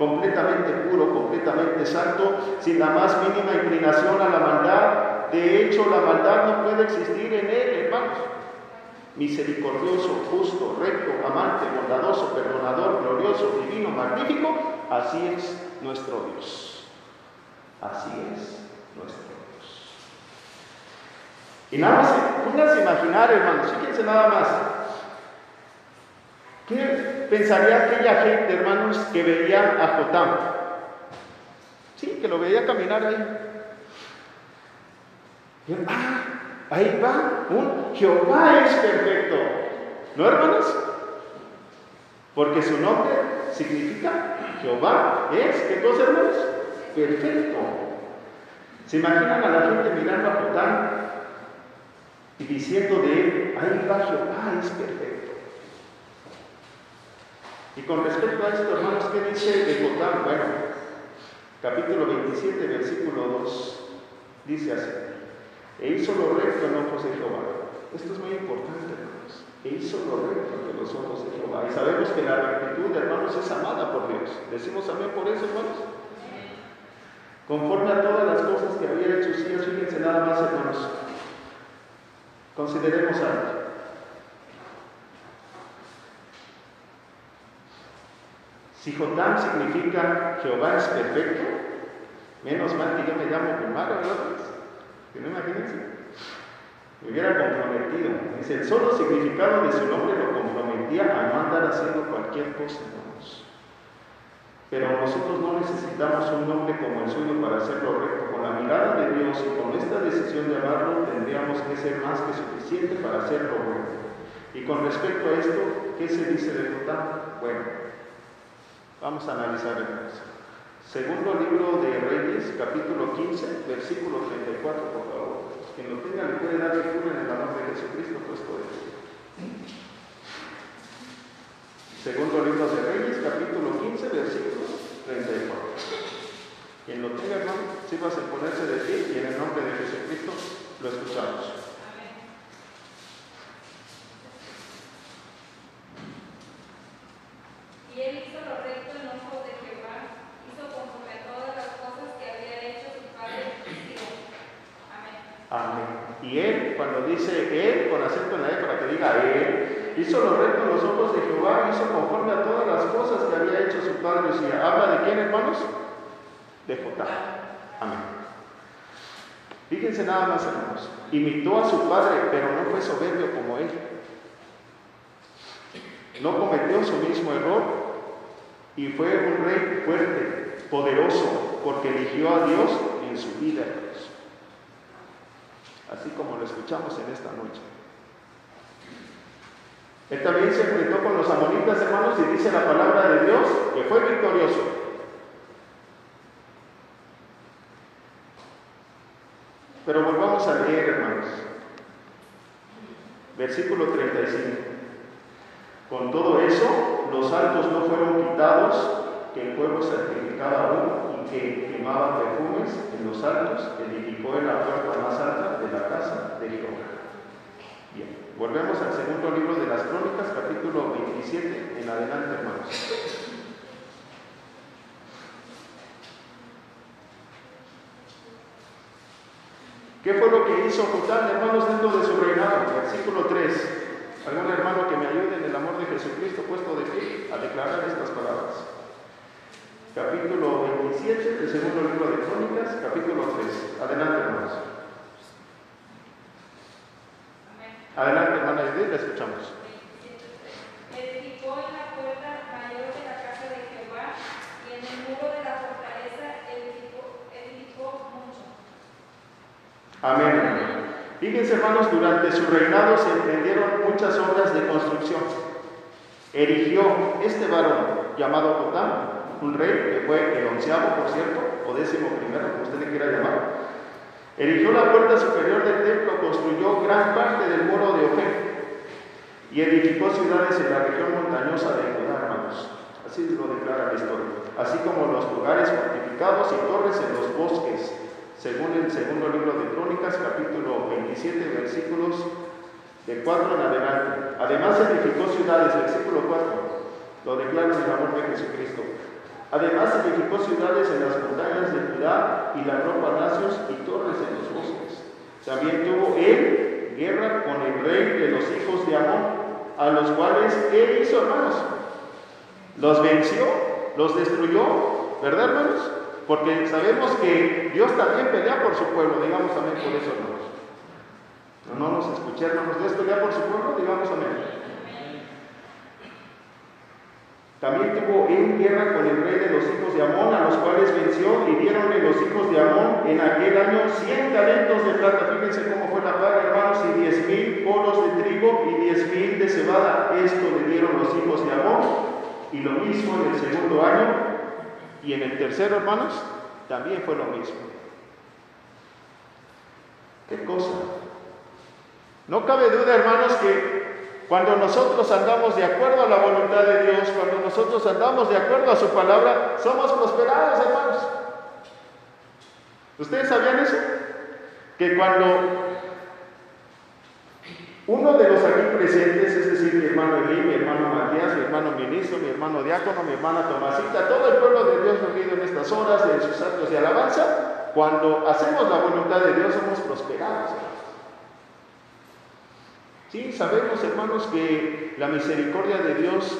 Completamente puro, completamente santo, sin la más mínima inclinación a la maldad. De hecho, la maldad no puede existir en él, hermanos. Misericordioso, justo, recto, amante, bondadoso, perdonador, glorioso, divino, magnífico, así es nuestro Dios. Así es nuestro Dios. Y nada más, pónganse imaginar, hermanos, fíjense nada más. ¿Qué pensaría aquella gente, hermanos, que veía a Jotam? Sí, que lo veía caminar ahí. ah, ahí va, un Jehová es perfecto. ¿No, hermanos? Porque su nombre significa Jehová es, ¿qué cosa, hermanos? Perfecto. ¿Se imaginan a la gente mirando a Jotam y diciendo de él, ahí va Jehová es perfecto? Y con respecto a esto, hermanos, ¿qué dice de Jotam? Bueno, capítulo 27, versículo 2, dice así, e hizo lo recto en ojos de Jehová. Esto es muy importante, hermanos. E hizo lo recto ante los ojos de Jehová. Y sabemos que la rectitud, hermanos, es amada por Dios. ¿Decimos amén por eso, hermanos? Conforme a todas las cosas que había hecho, sí, fíjense nada más, hermanos. Consideremos algo. Si Jotam significa Jehová es perfecto, menos mal que yo me llamo Kumara, ¿verdad? Que no imagínense. Me hubiera comprometido. Dice, el solo significado de su nombre lo comprometía a no andar haciendo cualquier cosa, hermanos. Pero nosotros no necesitamos un nombre como el suyo para hacerlo recto. Con la mirada de Dios y con esta decisión de amarlo, tendríamos que ser más que suficiente para hacerlo recto. Y con respecto a esto, ¿qué se dice de Jotam? Bueno, Vamos a analizar el Segundo libro de Reyes, capítulo 15, versículo 34, por favor. Quien lo tenga le puede dar lectura en el amor de Jesucristo puesto de Segundo libro de Reyes, capítulo 15, versículo 34. Quien lo tenga, hermano, sirva a ponerse de pie y en el nombre de Jesucristo lo escuchamos. Y él, cuando dice él, con acento en la E para que diga él, hizo lo recto en los ojos de Jehová, hizo conforme a todas las cosas que había hecho su padre ¿Habla de quién, hermanos? De Jotá. Amén. Fíjense nada más, hermanos. Imitó a su padre, pero no fue soberbio como él. No cometió su mismo error y fue un rey fuerte, poderoso, porque eligió a Dios en su vida así como lo escuchamos en esta noche. Él también se enfrentó con los amonitas, hermanos, y dice la palabra de Dios que fue victorioso. Pero volvamos a leer, hermanos. Versículo 35. Con todo eso, los altos no fueron quitados, que el pueblo sacrificaba aún y que quemaba perfumes en los altos, edificó en la puerta más alta de la casa de Jehová. Bien, volvemos al segundo libro de las Crónicas, capítulo 27, en adelante, hermanos. ¿Qué fue lo que hizo Jotán, hermanos, dentro de su reinado? Versículo 3. ¿Algún hermano que me ayude en el amor de Jesucristo puesto de pie a declarar estas palabras? Capítulo 27 del segundo libro de Crónicas, capítulo 3. Adelante, hermanos. Adelante, hermana Edith, la escuchamos. Edificó en la puerta mayor de la casa de Jehová y en el muro de la fortaleza edificó, edificó mucho. Amén. Fíjense, hermanos, durante su reinado se emprendieron muchas obras de construcción. Erigió este varón llamado Jotam un rey que fue el onceavo, por cierto, o décimo primero, como usted le quiera llamar, erigió la puerta superior del templo, construyó gran parte del muro de Ofel y edificó ciudades en la región montañosa de Judá, hermanos. Así lo declara la historia. Así como los lugares fortificados y torres en los bosques, según el segundo libro de Crónicas, capítulo 27, versículos de 4 en adelante. Además edificó ciudades, versículo 4, lo declara en el amor de Jesucristo. Además edificó ciudades en las montañas de Judá y labró palacios y torres en los bosques. También tuvo él guerra con el rey de los hijos de Amón, a los cuales él hizo hermanos. Los venció, los destruyó, ¿verdad hermanos? Porque sabemos que Dios también pelea por su pueblo, digamos también por eso hermanos. No, nos escuché hermanos, Dios pelea por su pueblo, digamos amén. También tuvo en guerra con el rey de los hijos de Amón, a los cuales venció y dieronle los hijos de Amón en aquel año cien talentos de plata. Fíjense cómo fue la paga, hermanos, y diez mil polos de trigo y diez mil de cebada. Esto le dieron los hijos de Amón. Y lo mismo en el segundo año. Y en el tercero, hermanos, también fue lo mismo. ¿Qué cosa? No cabe duda, hermanos, que cuando nosotros andamos de acuerdo a la voluntad de Dios, cuando nosotros andamos de acuerdo a su palabra, somos prosperados, hermanos. ¿Ustedes sabían eso? Que cuando uno de los aquí presentes, es decir, mi hermano Eli, mi hermano Matías, mi hermano ministro, mi hermano diácono, mi hermana Tomasita, todo el pueblo de Dios reunido en estas horas, en sus actos de alabanza, cuando hacemos la voluntad de Dios somos prosperados. Sí, sabemos, hermanos, que la misericordia de Dios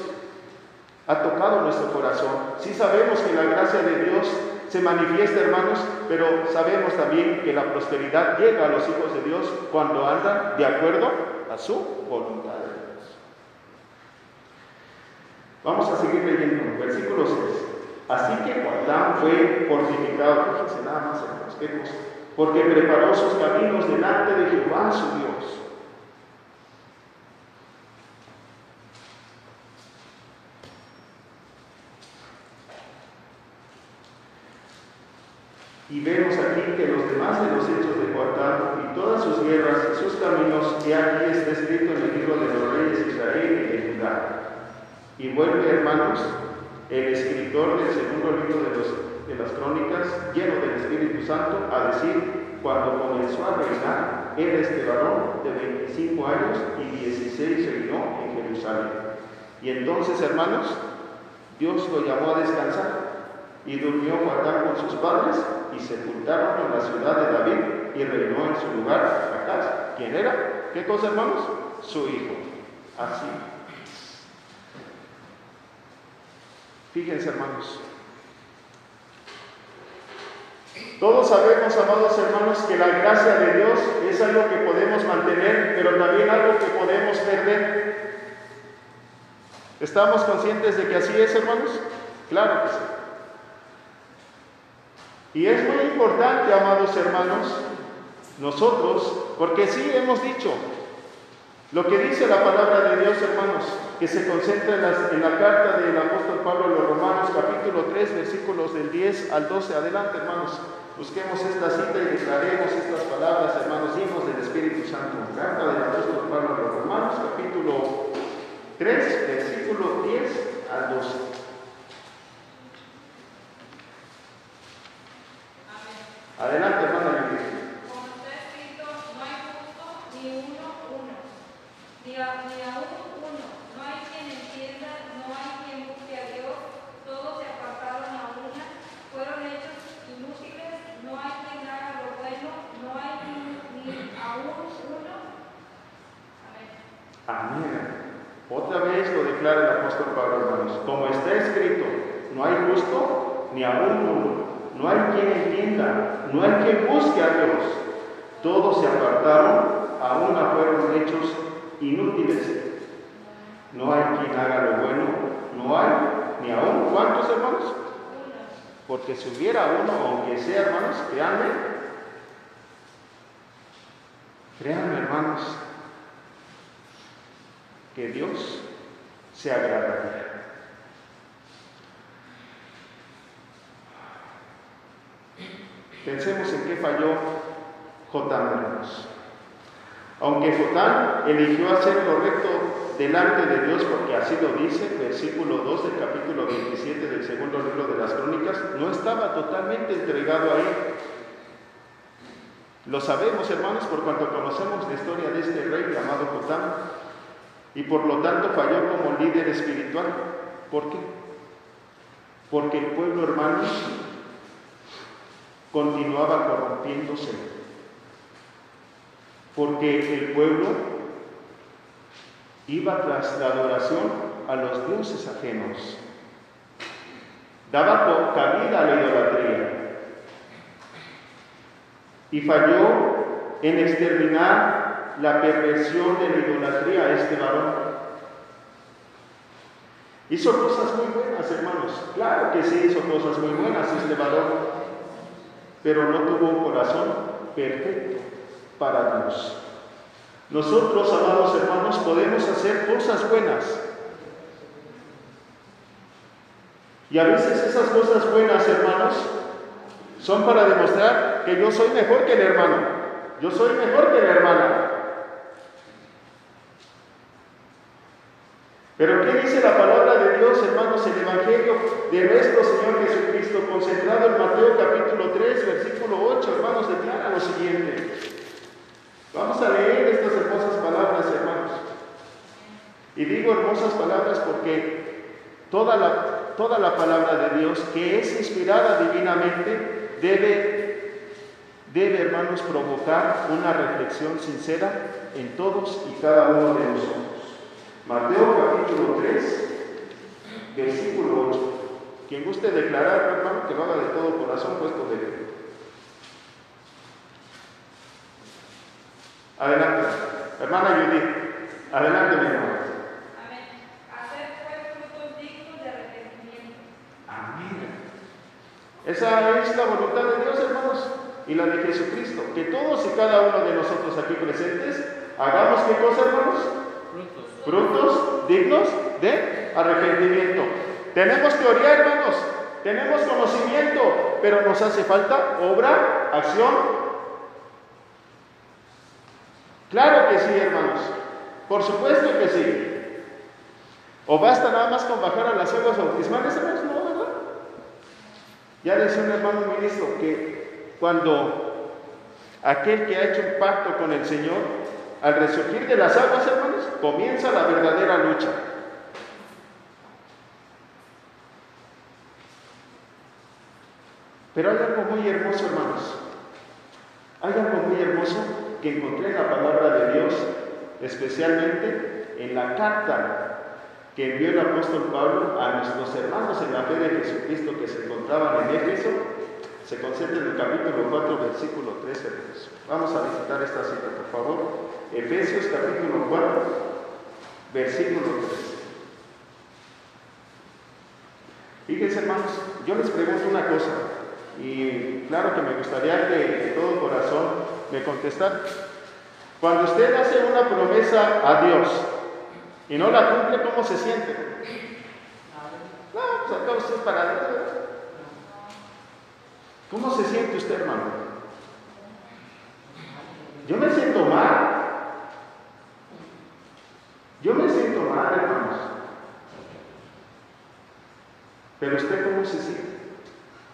ha tocado nuestro corazón. Sí sabemos que la gracia de Dios se manifiesta, hermanos, pero sabemos también que la prosperidad llega a los hijos de Dios cuando andan de acuerdo a su voluntad. Vamos a seguir leyendo, versículo 6. Así que Jordán fue fortificado, fíjense nada más, hermanos, porque preparó sus caminos delante de Jehová su Dios Y vemos aquí que los demás de los hechos de Joatán y todas sus guerras sus caminos, que aquí está escrito en el libro de los reyes de Israel y de Judá. Y vuelve, hermanos, el escritor del segundo libro de las crónicas, lleno del Espíritu Santo, a decir, cuando comenzó a reinar, era este varón de 25 años y 16 reinó en Jerusalén. Y entonces, hermanos, Dios lo llamó a descansar y durmió Joatán con sus padres sepultaron en la ciudad de David y reinó en su lugar Acaz. ¿Quién era? ¿Qué cosa, hermanos? Su hijo. Así. Fíjense, hermanos. Todos sabemos, amados hermanos, que la gracia de Dios es algo que podemos mantener, pero también algo que podemos perder. ¿Estamos conscientes de que así es, hermanos? Claro que sí. Y es muy importante, amados hermanos, nosotros, porque sí hemos dicho lo que dice la palabra de Dios, hermanos, que se concentra en, la carta del apóstol Pablo a los Romanos, capítulo 3, versículos del 10 al 12. Adelante, hermanos, busquemos esta cita y declaremos estas palabras, hermanos, hijos del Espíritu Santo. Carta del apóstol Pablo a los Romanos, capítulo 3, versículo 10 al 12. Adelante, hermana Lili. Como está escrito, no hay justo ni uno, uno. Ni, a, ni aún uno. No hay quien entienda, no hay quien busque a Dios. Todos se apartaron a una. Fueron hechos inútiles. No hay quien haga lo bueno. No hay ni, ni aún uno. Amén. Amén. Otra vez lo declara el apóstol Pablo, hermanos. Como está escrito, no hay justo ni aún uno no hay quien entienda, no hay quien busque a Dios. Todos se apartaron, aún fueron hechos inútiles. No hay quien haga lo bueno, no hay, ni aún. ¿Cuántos hermanos? Porque si hubiera uno, aunque sea hermanos, créanme, créanme hermanos, que Dios se agradaría. Pensemos en qué falló Jotán, hermanos. Aunque Jotán eligió hacer lo recto delante de Dios, porque así lo dice, versículo 2 del capítulo 27 del segundo libro de las crónicas, no estaba totalmente entregado a Él. Lo sabemos, hermanos, por cuanto conocemos la historia de este rey llamado Jotam, y por lo tanto falló como líder espiritual. ¿Por qué? Porque el pueblo, hermanos, continuaba corrompiéndose. Porque el pueblo iba tras la adoración a los dioses ajenos. Daba cabida a la idolatría. Y falló en exterminar la perversión de la idolatría a este varón. Hizo cosas muy buenas, hermanos. Claro que sí hizo cosas muy buenas este varón pero no tuvo un corazón perfecto para Dios. Nosotros, amados hermanos, podemos hacer cosas buenas. Y a veces esas cosas buenas, hermanos, son para demostrar que yo soy mejor que el hermano. Yo soy mejor que la hermana. Pero ¿qué dice la palabra de Dios, hermanos, el Evangelio de nuestro Señor Jesucristo, concentrado en Mateo capítulo 3, versículo 8, hermanos, declara lo siguiente. Vamos a leer estas hermosas palabras, hermanos. Y digo hermosas palabras porque toda la, toda la palabra de Dios, que es inspirada divinamente, debe, debe, hermanos, provocar una reflexión sincera en todos y cada uno de nosotros. Mateo capítulo 3, versículo 8. Quien guste declarar, hermano, que lo haga de todo corazón, puesto de Adelante. Hermana Judith, adelante, mi hermano. Amén. Hacer pues frutos dignos de arrepentimiento. Amén. Esa es la voluntad de Dios, hermanos, y la de Jesucristo. Que todos y cada uno de nosotros aquí presentes hagamos qué cosa, hermanos? Frutos dignos de arrepentimiento. Tenemos teoría, hermanos, tenemos conocimiento, pero nos hace falta obra, acción. Claro que sí, hermanos, por supuesto que sí. ¿O basta nada más con bajar a las aguas bautismales, hermanos? No, ¿verdad? Ya decía un hermano ministro que cuando aquel que ha hecho un pacto con el Señor al resurgir de las aguas, hermanos, comienza la verdadera lucha. Pero hay algo muy hermoso, hermanos. Hay algo muy hermoso que encontré en la palabra de Dios, especialmente en la carta que envió el apóstol Pablo a nuestros hermanos en la fe de Jesucristo que se encontraban en Éfeso se concentra en el capítulo 4, versículo 13 Vamos a visitar esta cita, por favor. Efesios capítulo 4, versículo 13. Fíjense, hermanos, yo les pregunto una cosa, y claro que me gustaría que de todo corazón me contestar. Cuando usted hace una promesa a Dios y no la cumple, ¿cómo se siente? No, pues para. ¿Cómo se siente usted, hermano? Yo me siento mal. Yo me siento mal, hermanos. Pero usted cómo se siente?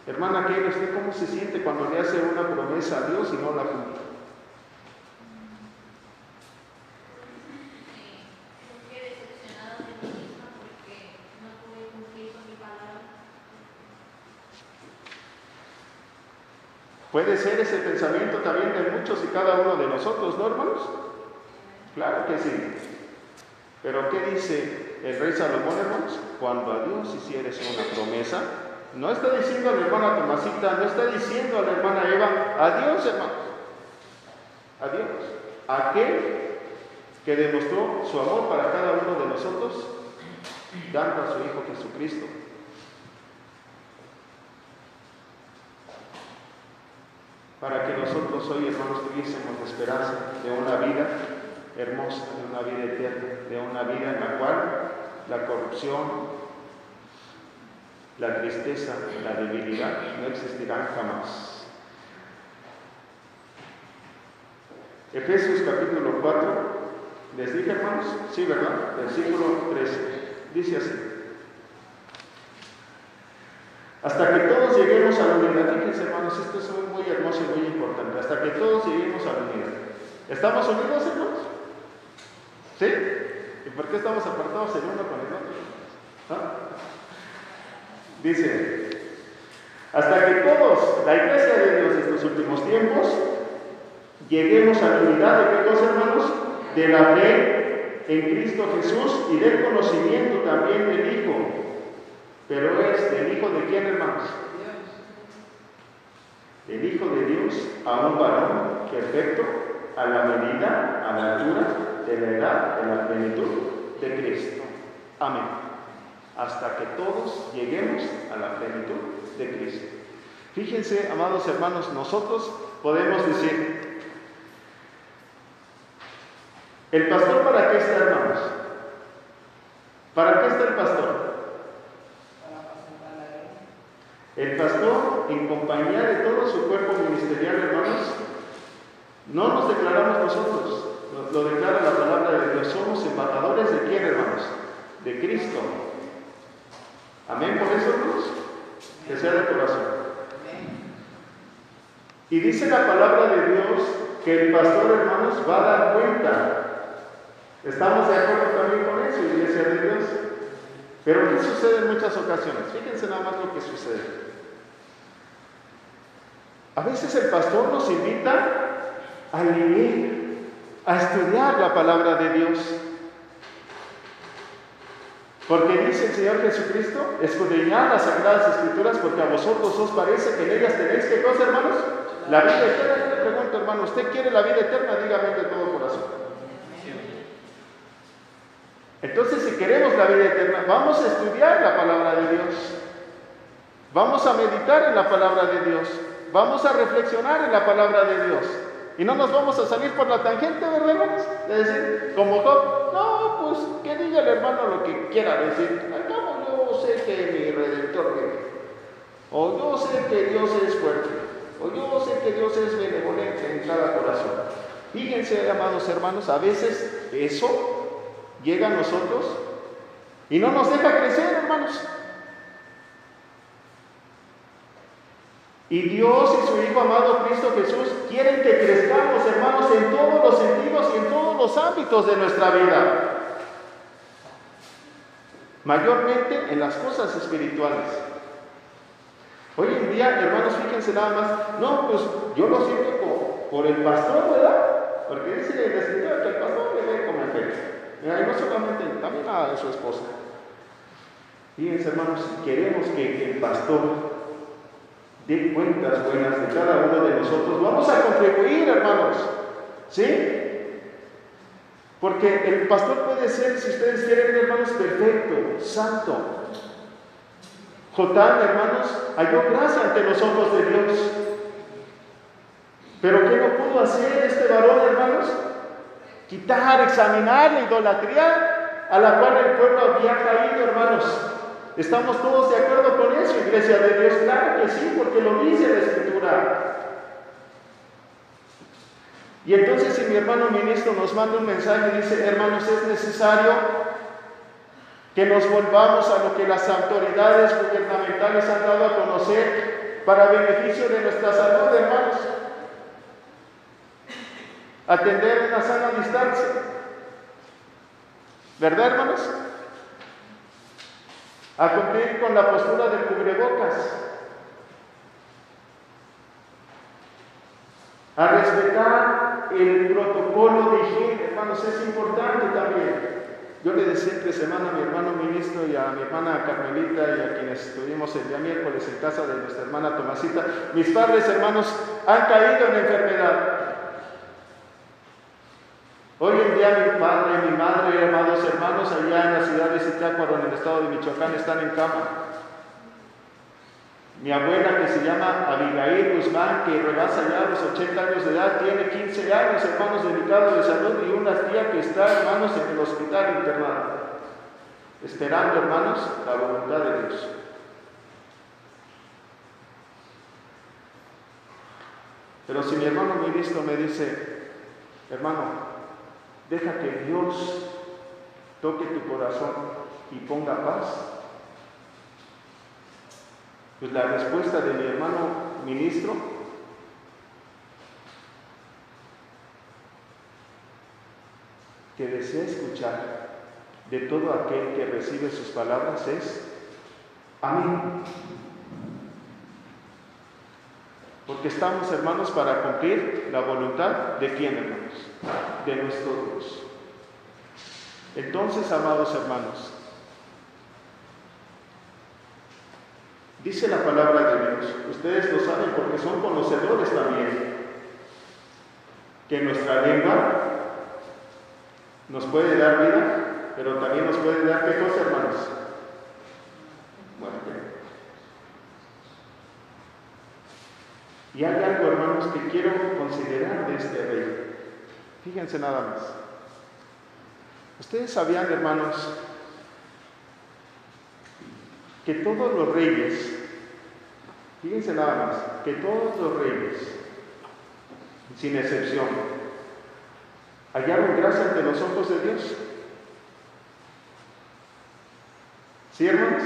Hermana Keila, ¿usted cómo se siente cuando le hace una promesa a Dios y no la cumple? Puede ser ese pensamiento también de muchos y cada uno de nosotros, ¿no, hermanos? Claro que sí. Pero ¿qué dice el rey Salomón, hermanos? Cuando a Dios hicieres una promesa, no está diciendo a la hermana Tomasita, no está diciendo a la hermana Eva, adiós, hermanos. Adiós. Aquel que demostró su amor para cada uno de nosotros, dando a su Hijo Jesucristo para que nosotros hoy, hermanos, tuviésemos la esperanza de una vida hermosa, de una vida eterna, de una vida en la cual la corrupción, la tristeza, la debilidad no existirán jamás. Efesios capítulo 4, ¿Les dije, hermanos? Sí, ¿verdad? Versículo 13. Dice así. Hasta que todos lleguemos a la unidad. Fíjense, hermanos, esto es muy, muy hermoso y muy importante. Hasta que todos lleguemos a la unidad. ¿Estamos unidos, hermanos? ¿Sí? ¿Y por qué estamos apartados el uno con el otro? ¿Ah? Dice, hasta que todos, la iglesia de Dios de estos últimos tiempos, lleguemos a la unidad de qué cosa, hermanos? De la fe en Cristo Jesús y del conocimiento también del Hijo. Pero es del Hijo de quién, hermanos? El Hijo de Dios a un varón perfecto a la medida, a la altura de la edad, de la plenitud de Cristo. Amén. Hasta que todos lleguemos a la plenitud de Cristo. Fíjense, amados hermanos, nosotros podemos decir, ¿el pastor para qué está, hermanos? ¿Para qué está el pastor? El pastor, en compañía de todo su cuerpo ministerial, hermanos, no nos declaramos nosotros, lo, declara la palabra de Dios. Somos embajadores de quién, hermanos? De Cristo. Amén por eso, hermanos. Que sea de corazón. Y dice la palabra de Dios que el pastor, hermanos, va a dar cuenta. ¿Estamos de acuerdo también con eso, iglesia de Dios? Pero ¿qué sucede en muchas ocasiones? Fíjense nada más lo que sucede. A veces el pastor nos invita a leer, a estudiar la palabra de Dios. Porque dice el Señor Jesucristo, escudriñad las sagradas escrituras porque a vosotros os parece que en ellas tenéis qué cosa, hermanos? La vida eterna. Yo le pregunto, hermano, ¿usted quiere la vida eterna? Dígame de todo corazón. Entonces, si queremos la vida eterna, vamos a estudiar la palabra de Dios. Vamos a meditar en la palabra de Dios. Vamos a reflexionar en la palabra de Dios. Y no nos vamos a salir por la tangente, ¿verdad, hermanos? De decir, como Job, no, pues que diga el hermano lo que quiera decir. Acabo, yo sé que mi redentor vive. O yo sé que Dios es fuerte. O yo sé que Dios es benevolente en cada corazón. Fíjense, amados hermanos, a veces eso llega a nosotros y no nos deja crecer, hermanos. Y Dios y su Hijo amado Cristo Jesús quieren que crezcamos, hermanos, en todos los sentidos y en todos los ámbitos de nuestra vida. Mayormente en las cosas espirituales. Hoy en día, hermanos, fíjense nada más, no, pues yo lo siento por, el pastor, ¿verdad? Porque dice en la escritura que el pastor le ve como efecto. Y no solamente, también a su esposa. Fíjense, hermanos, queremos que el pastor de cuentas buenas de cada uno de nosotros. Vamos a contribuir, hermanos. ¿Sí? Porque el pastor puede ser, si ustedes quieren, hermanos, perfecto, santo. Jotán, hermanos, halló gracia ante los ojos de Dios. Pero ¿qué no pudo hacer este varón, hermanos? Quitar, examinar la idolatría a la cual el pueblo había caído, hermanos. ¿Estamos todos de acuerdo con eso, iglesia de Dios? Claro que sí, porque lo dice la Escritura. Y entonces si mi hermano ministro nos manda un mensaje y dice, hermanos, es necesario que nos volvamos a lo que las autoridades gubernamentales han dado a conocer para beneficio de nuestra salud, hermanos. Atender una sana distancia. ¿Verdad, hermanos? A cumplir con la postura del cubrebocas, a respetar el protocolo de higiene, hermanos, es importante también. Yo le decía entre semana a mi hermano ministro y a mi hermana Carmelita y a quienes estuvimos el día miércoles en casa de nuestra hermana Tomasita, mis padres hermanos han caído en enfermedad. Hoy en día mi padre, mi madre, amados hermanos, allá en la ciudad de Zitácuaro, en el estado de Michoacán, están en cama. Mi abuela, que se llama Abigail Guzmán, que rebasa ya los 80 años de edad, tiene 15 años, hermanos, delicado de salud, y una tía que está, hermanos, en el hospital internado, esperando, hermanos, la voluntad de Dios. Pero si mi hermano ministro me dice, hermano, Deja que Dios toque tu corazón y ponga paz. Pues la respuesta de mi hermano ministro que desea escuchar de todo aquel que recibe sus palabras es amén. Porque estamos, hermanos, para cumplir la voluntad de quién, hermanos? De nuestro Dios. Entonces, amados hermanos, dice la palabra de Dios, ustedes lo saben porque son conocedores también, que nuestra lengua nos puede dar vida, pero también nos puede dar qué cosa, hermanos? Muerte. Y hay algo, hermanos, que quiero considerar de este rey. Fíjense nada más. Ustedes sabían, hermanos, que todos los reyes, fíjense nada más, que todos los reyes, sin excepción, hallaron gracia ante los ojos de Dios. ¿Sí, hermanos?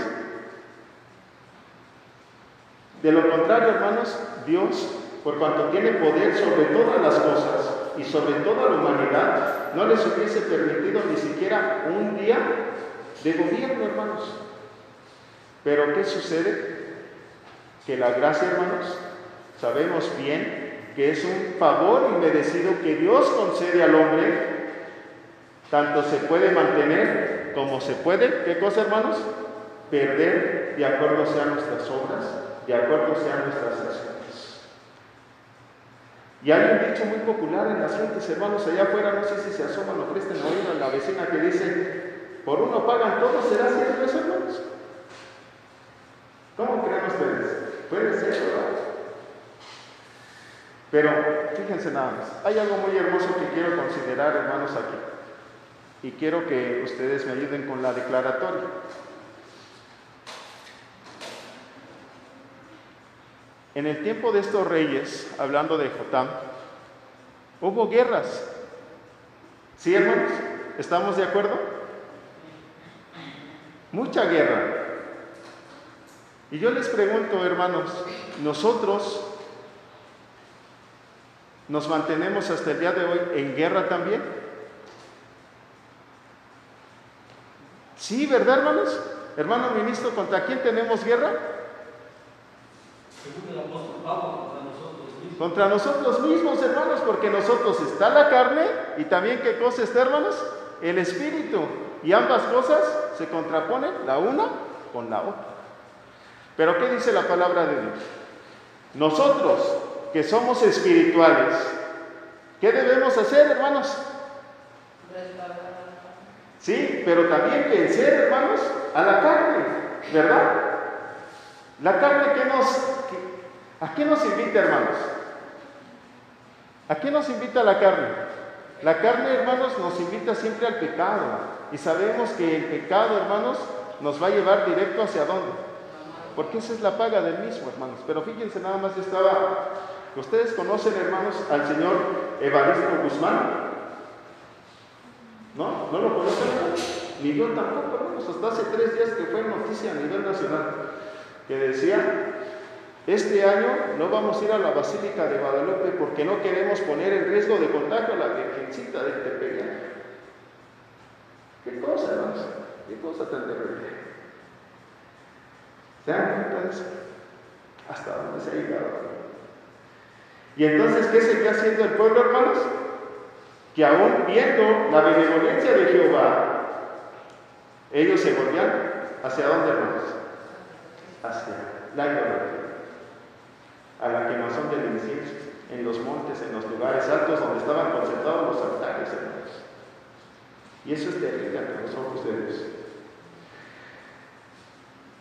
De lo contrario, hermanos, Dios, por cuanto tiene poder sobre todas las cosas y sobre toda la humanidad, no les hubiese permitido ni siquiera un día de gobierno, hermanos. Pero ¿qué sucede? Que la gracia, hermanos, sabemos bien que es un favor inmerecido que Dios concede al hombre, tanto se puede mantener como se puede, ¿qué cosa, hermanos? Perder de acuerdo sean nuestras obras, de acuerdo sean nuestras acciones. Y hay un dicho muy popular en las gentes, hermanos, allá afuera, no sé si se asoman o presten oído a la vecina que dice, por uno pagan todos, ¿será cierto eso, hermanos? ¿Cómo creen ustedes? Puede ser, ¿verdad? Pero fíjense nada más, hay algo muy hermoso que quiero considerar, hermanos, aquí. Y quiero que ustedes me ayuden con la declaratoria. En el tiempo de estos reyes, hablando de Jotam, hubo guerras. ¿Sí, hermanos? ¿Estamos de acuerdo? Mucha guerra. Y yo les pregunto, hermanos, ¿nosotros nos mantenemos hasta el día de hoy en guerra también? Sí, ¿verdad, hermanos? Hermano ministro, ¿contra quién tenemos guerra? Contra nosotros mismos, hermanos, porque nosotros está la carne y también qué cosa está, hermanos? El espíritu. Y ambas cosas se contraponen la una con la otra. Pero ¿qué dice la palabra de Dios? Nosotros que somos espirituales, ¿qué debemos hacer, hermanos? Sí, pero también vencer, hermanos, a la carne, ¿verdad? La carne que nos... ¿A qué nos invita, hermanos? ¿A qué nos invita la carne? La carne, hermanos, nos invita siempre al pecado. Y sabemos que el pecado, hermanos, nos va a llevar directo hacia dónde. Porque esa es la paga del mismo, hermanos. Pero fíjense, nada más estaba... Ustedes conocen, hermanos, al señor Evaristo Guzmán. ¿No? ¿No lo conocen? Ni yo tampoco, hermanos. Hasta hace tres días que fue noticia a nivel nacional. Que decía, este año no vamos a ir a la Basílica de Guadalupe porque no queremos poner en riesgo de contagio a la Virgencita de Tepeyac. ¿Qué cosa, hermanos? ¿Qué cosa tan terrible? ¿Se dan cuenta de eso? ¿Hasta dónde se ha llegado? Y entonces, ¿qué seguía haciendo el pueblo, hermanos? Que aún viendo la benevolencia de Jehová, ellos se volvían hacia dónde, hermanos? Hacia la idolatría a la quemazón del incienso, en los montes, en los lugares altos donde estaban concentrados los altares, hermanos. Y eso es terrible ante los ojos de Dios.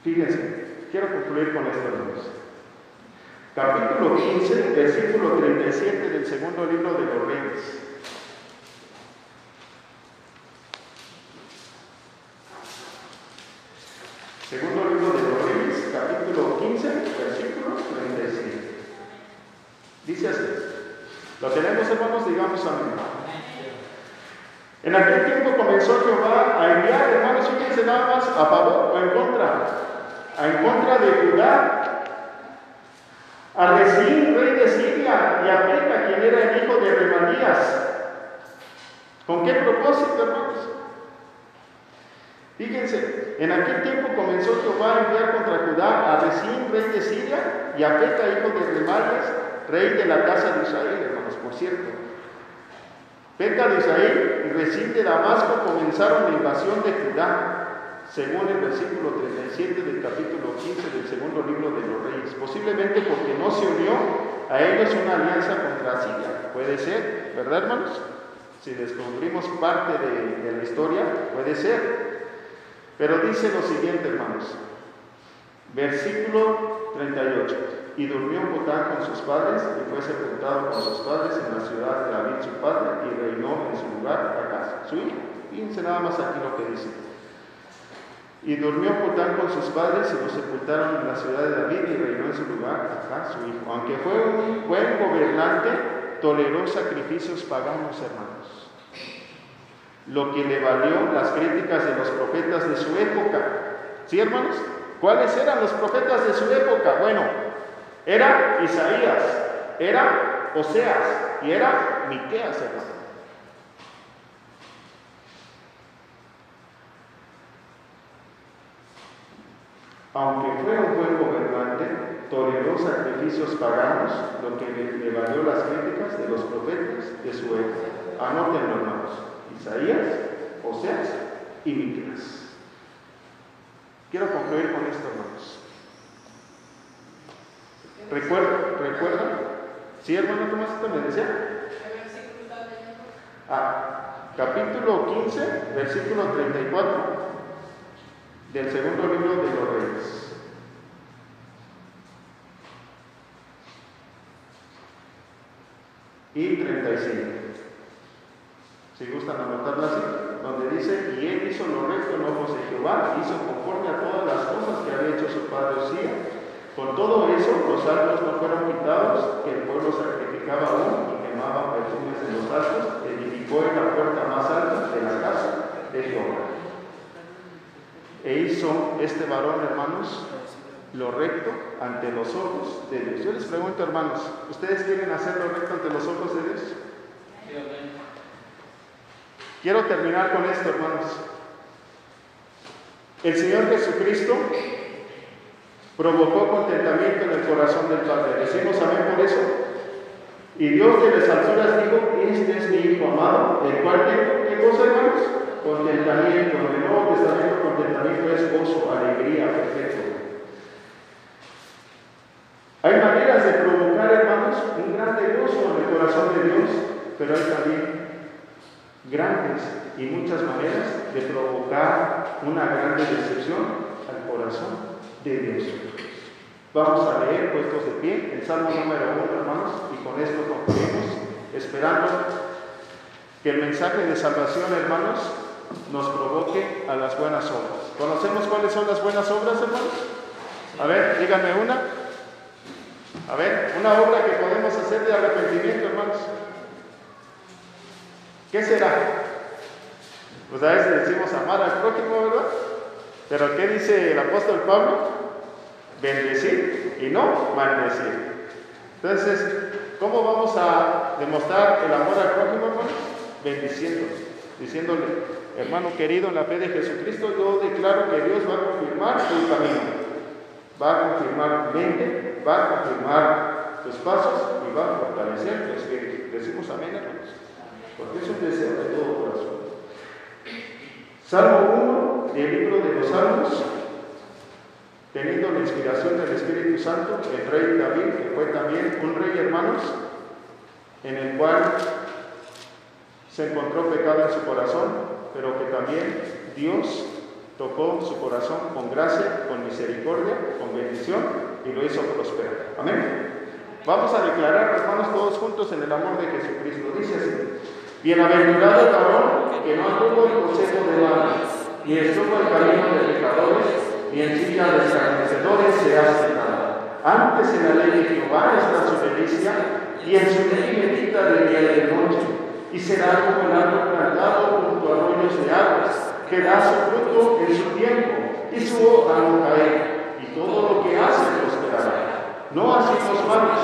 Fíjense, quiero concluir con esto, hermanos. Capítulo 15, versículo 37 del segundo libro de los Reyes. Segundo libro de los Reyes, capítulo 15, versículo 37. Dice así. ¿Lo tenemos, hermanos? Digamos amén. En aquel tiempo comenzó Jehová a enviar, hermanos, fíjense nada más, a favor o en contra, a en contra de Judá, a Resín, rey de Siria, y a Peca, quien era el hijo de Remalías. ¿Con qué propósito, hermanos? Fíjense, en aquel tiempo comenzó Jehová a enviar contra Judá a Resín, rey de Siria, y a Peca, hijo de Remalías, rey de la casa de Israel, hermanos, por cierto. Peca de Israel y Resín de Damasco comenzaron la invasión de Judá, según el versículo 37 del capítulo 15 del segundo libro de los Reyes. Posiblemente porque no se unió a ellos una alianza contra Siria. Puede ser, ¿verdad, hermanos? Si descubrimos parte de la historia, puede ser. Pero dice lo siguiente, hermanos. Versículo 38. Y durmió Jotán con sus padres y fue sepultado con sus padres en la ciudad de David su padre y reinó en su lugar acá su hijo. Fíjense nada más aquí lo que dice. Y durmió Jotán con sus padres y lo sepultaron en la ciudad de David y reinó en su lugar acá su hijo. Aunque fue un buen gobernante, toleró sacrificios paganos, hermanos. Lo que le valió las críticas de los profetas de su época. ¿Sí, hermanos? ¿Cuáles eran los profetas de su época? Bueno, era Isaías, era Oseas y era Miqueas, hermano. Aunque fue un buen gobernante, toleró sacrificios paganos, lo que le, valió las críticas de los profetas de su época. Anótenlo, hermanos. Isaías, Oseas y Miqueas. Quiero concluir con esto, hermanos. ¿Recuerdan? ¿Recuerdan? ¿Sí, hermano Tomás, me decía? Ah, capítulo 15, versículo 34 del segundo libro de los Reyes. Y 35. Si gustan anotarla así, donde dice, y él hizo lo recto en ojos de Jehová, hizo conforme a todas las cosas que había hecho su padre Osía. Con todo eso, los altos no fueron quitados, que el pueblo sacrificaba aún y quemaba perfumes de los altos, edificó en la puerta más alta de la casa de Jehová. E hizo este varón, hermanos, lo recto ante los ojos de Dios. Yo les pregunto, hermanos, ¿ustedes quieren hacer lo recto ante los ojos de Dios? Quiero terminar con esto, hermanos. El Señor Jesucristo provocó contentamiento en el corazón del Padre. Decimos amén por eso. Y Dios de las alturas dijo, este es mi Hijo amado, el cual tengo, ¿qué cosa hermanos? Contentamiento. En el Nuevo Testamento contentamiento es gozo, alegría, perfecto. Hay maneras de provocar, hermanos, un grande gozo en el corazón de Dios, pero hay también grandes y muchas maneras de provocar una grande decepción al corazón de Dios. Vamos a leer puestos de pie el Salmo número uno, hermanos, y con esto concluimos, esperando que el mensaje de salvación, hermanos, nos provoque a las buenas obras. ¿Conocemos cuáles son las buenas obras, hermanos? A ver, díganme una. A ver, una obra que podemos hacer de arrepentimiento, hermanos. ¿Qué será? Pues a veces decimos amar al prójimo, ¿verdad? Pero ¿qué dice el apóstol Pablo? Bendecir y no maldecir. Entonces, ¿cómo vamos a demostrar el amor al prójimo, hermano? Bendiciendo, diciéndole, hermano querido, en la fe de Jesucristo, yo declaro que Dios va a confirmar tu camino, va a confirmar tu mente, va a confirmar tus pasos y va a fortalecer tu espíritu. Decimos amén, hermanos, porque es un deseo de todo corazón. Salmo 1 del libro de los Salmos, teniendo la inspiración del Espíritu Santo, el rey David, que fue también un rey, hermanos, en el cual se encontró pecado en su corazón, pero que también Dios tocó su corazón con gracia, con misericordia, con bendición y lo hizo prosperar. Amén. Vamos a declarar, hermanos, todos juntos en el amor de Jesucristo. Dice así, bienaventurado el varón que no tuvo el consejo de malos, ni estuvo el camino de pecadores, ni en silla de escarnecedores se ha sentado. Antes en la ley de Jehová está su delicia, y en su ley medita de día y de noche y será como el árbol plantado junto a arroyos de aguas, que da su fruto en su tiempo, y su hoja no cae, y todo lo que hace prosperará. No así los malos,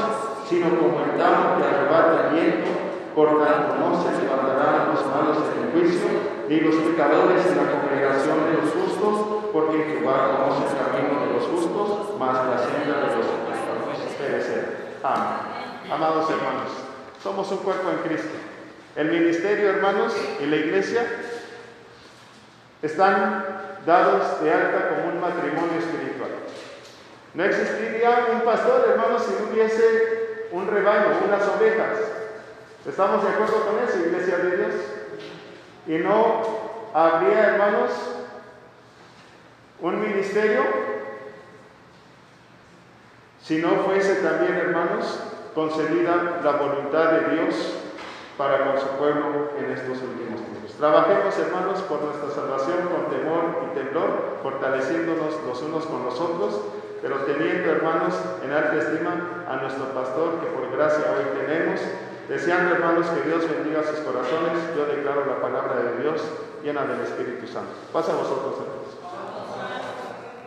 sino como el tamo que arrebata el viento, por tanto no se levantarán los malos en el juicio, ni los pecadores en la congregación de los justos, porque Jehová conoce el camino de los justos, mas la senda de los pecadores perecer. Amén. Amados hermanos, somos un cuerpo en Cristo. El ministerio, hermanos, y la iglesia están dados de alta como un matrimonio espiritual. No existiría un pastor, hermanos, si no hubiese un rebaño, unas ovejas. ¿Estamos de acuerdo con eso, iglesia de Dios? Y no habría, hermanos, un ministerio si no fuese también, hermanos, concedida la voluntad de Dios para con su pueblo en estos últimos tiempos. Trabajemos, hermanos, por nuestra salvación con temor y temblor, fortaleciéndonos los unos con los otros, pero teniendo, hermanos, en alta estima a nuestro pastor que por gracia hoy tenemos, deseando, hermanos, que Dios bendiga sus corazones, yo declaro la palabra de Dios llena del Espíritu Santo. Pasa a vosotros.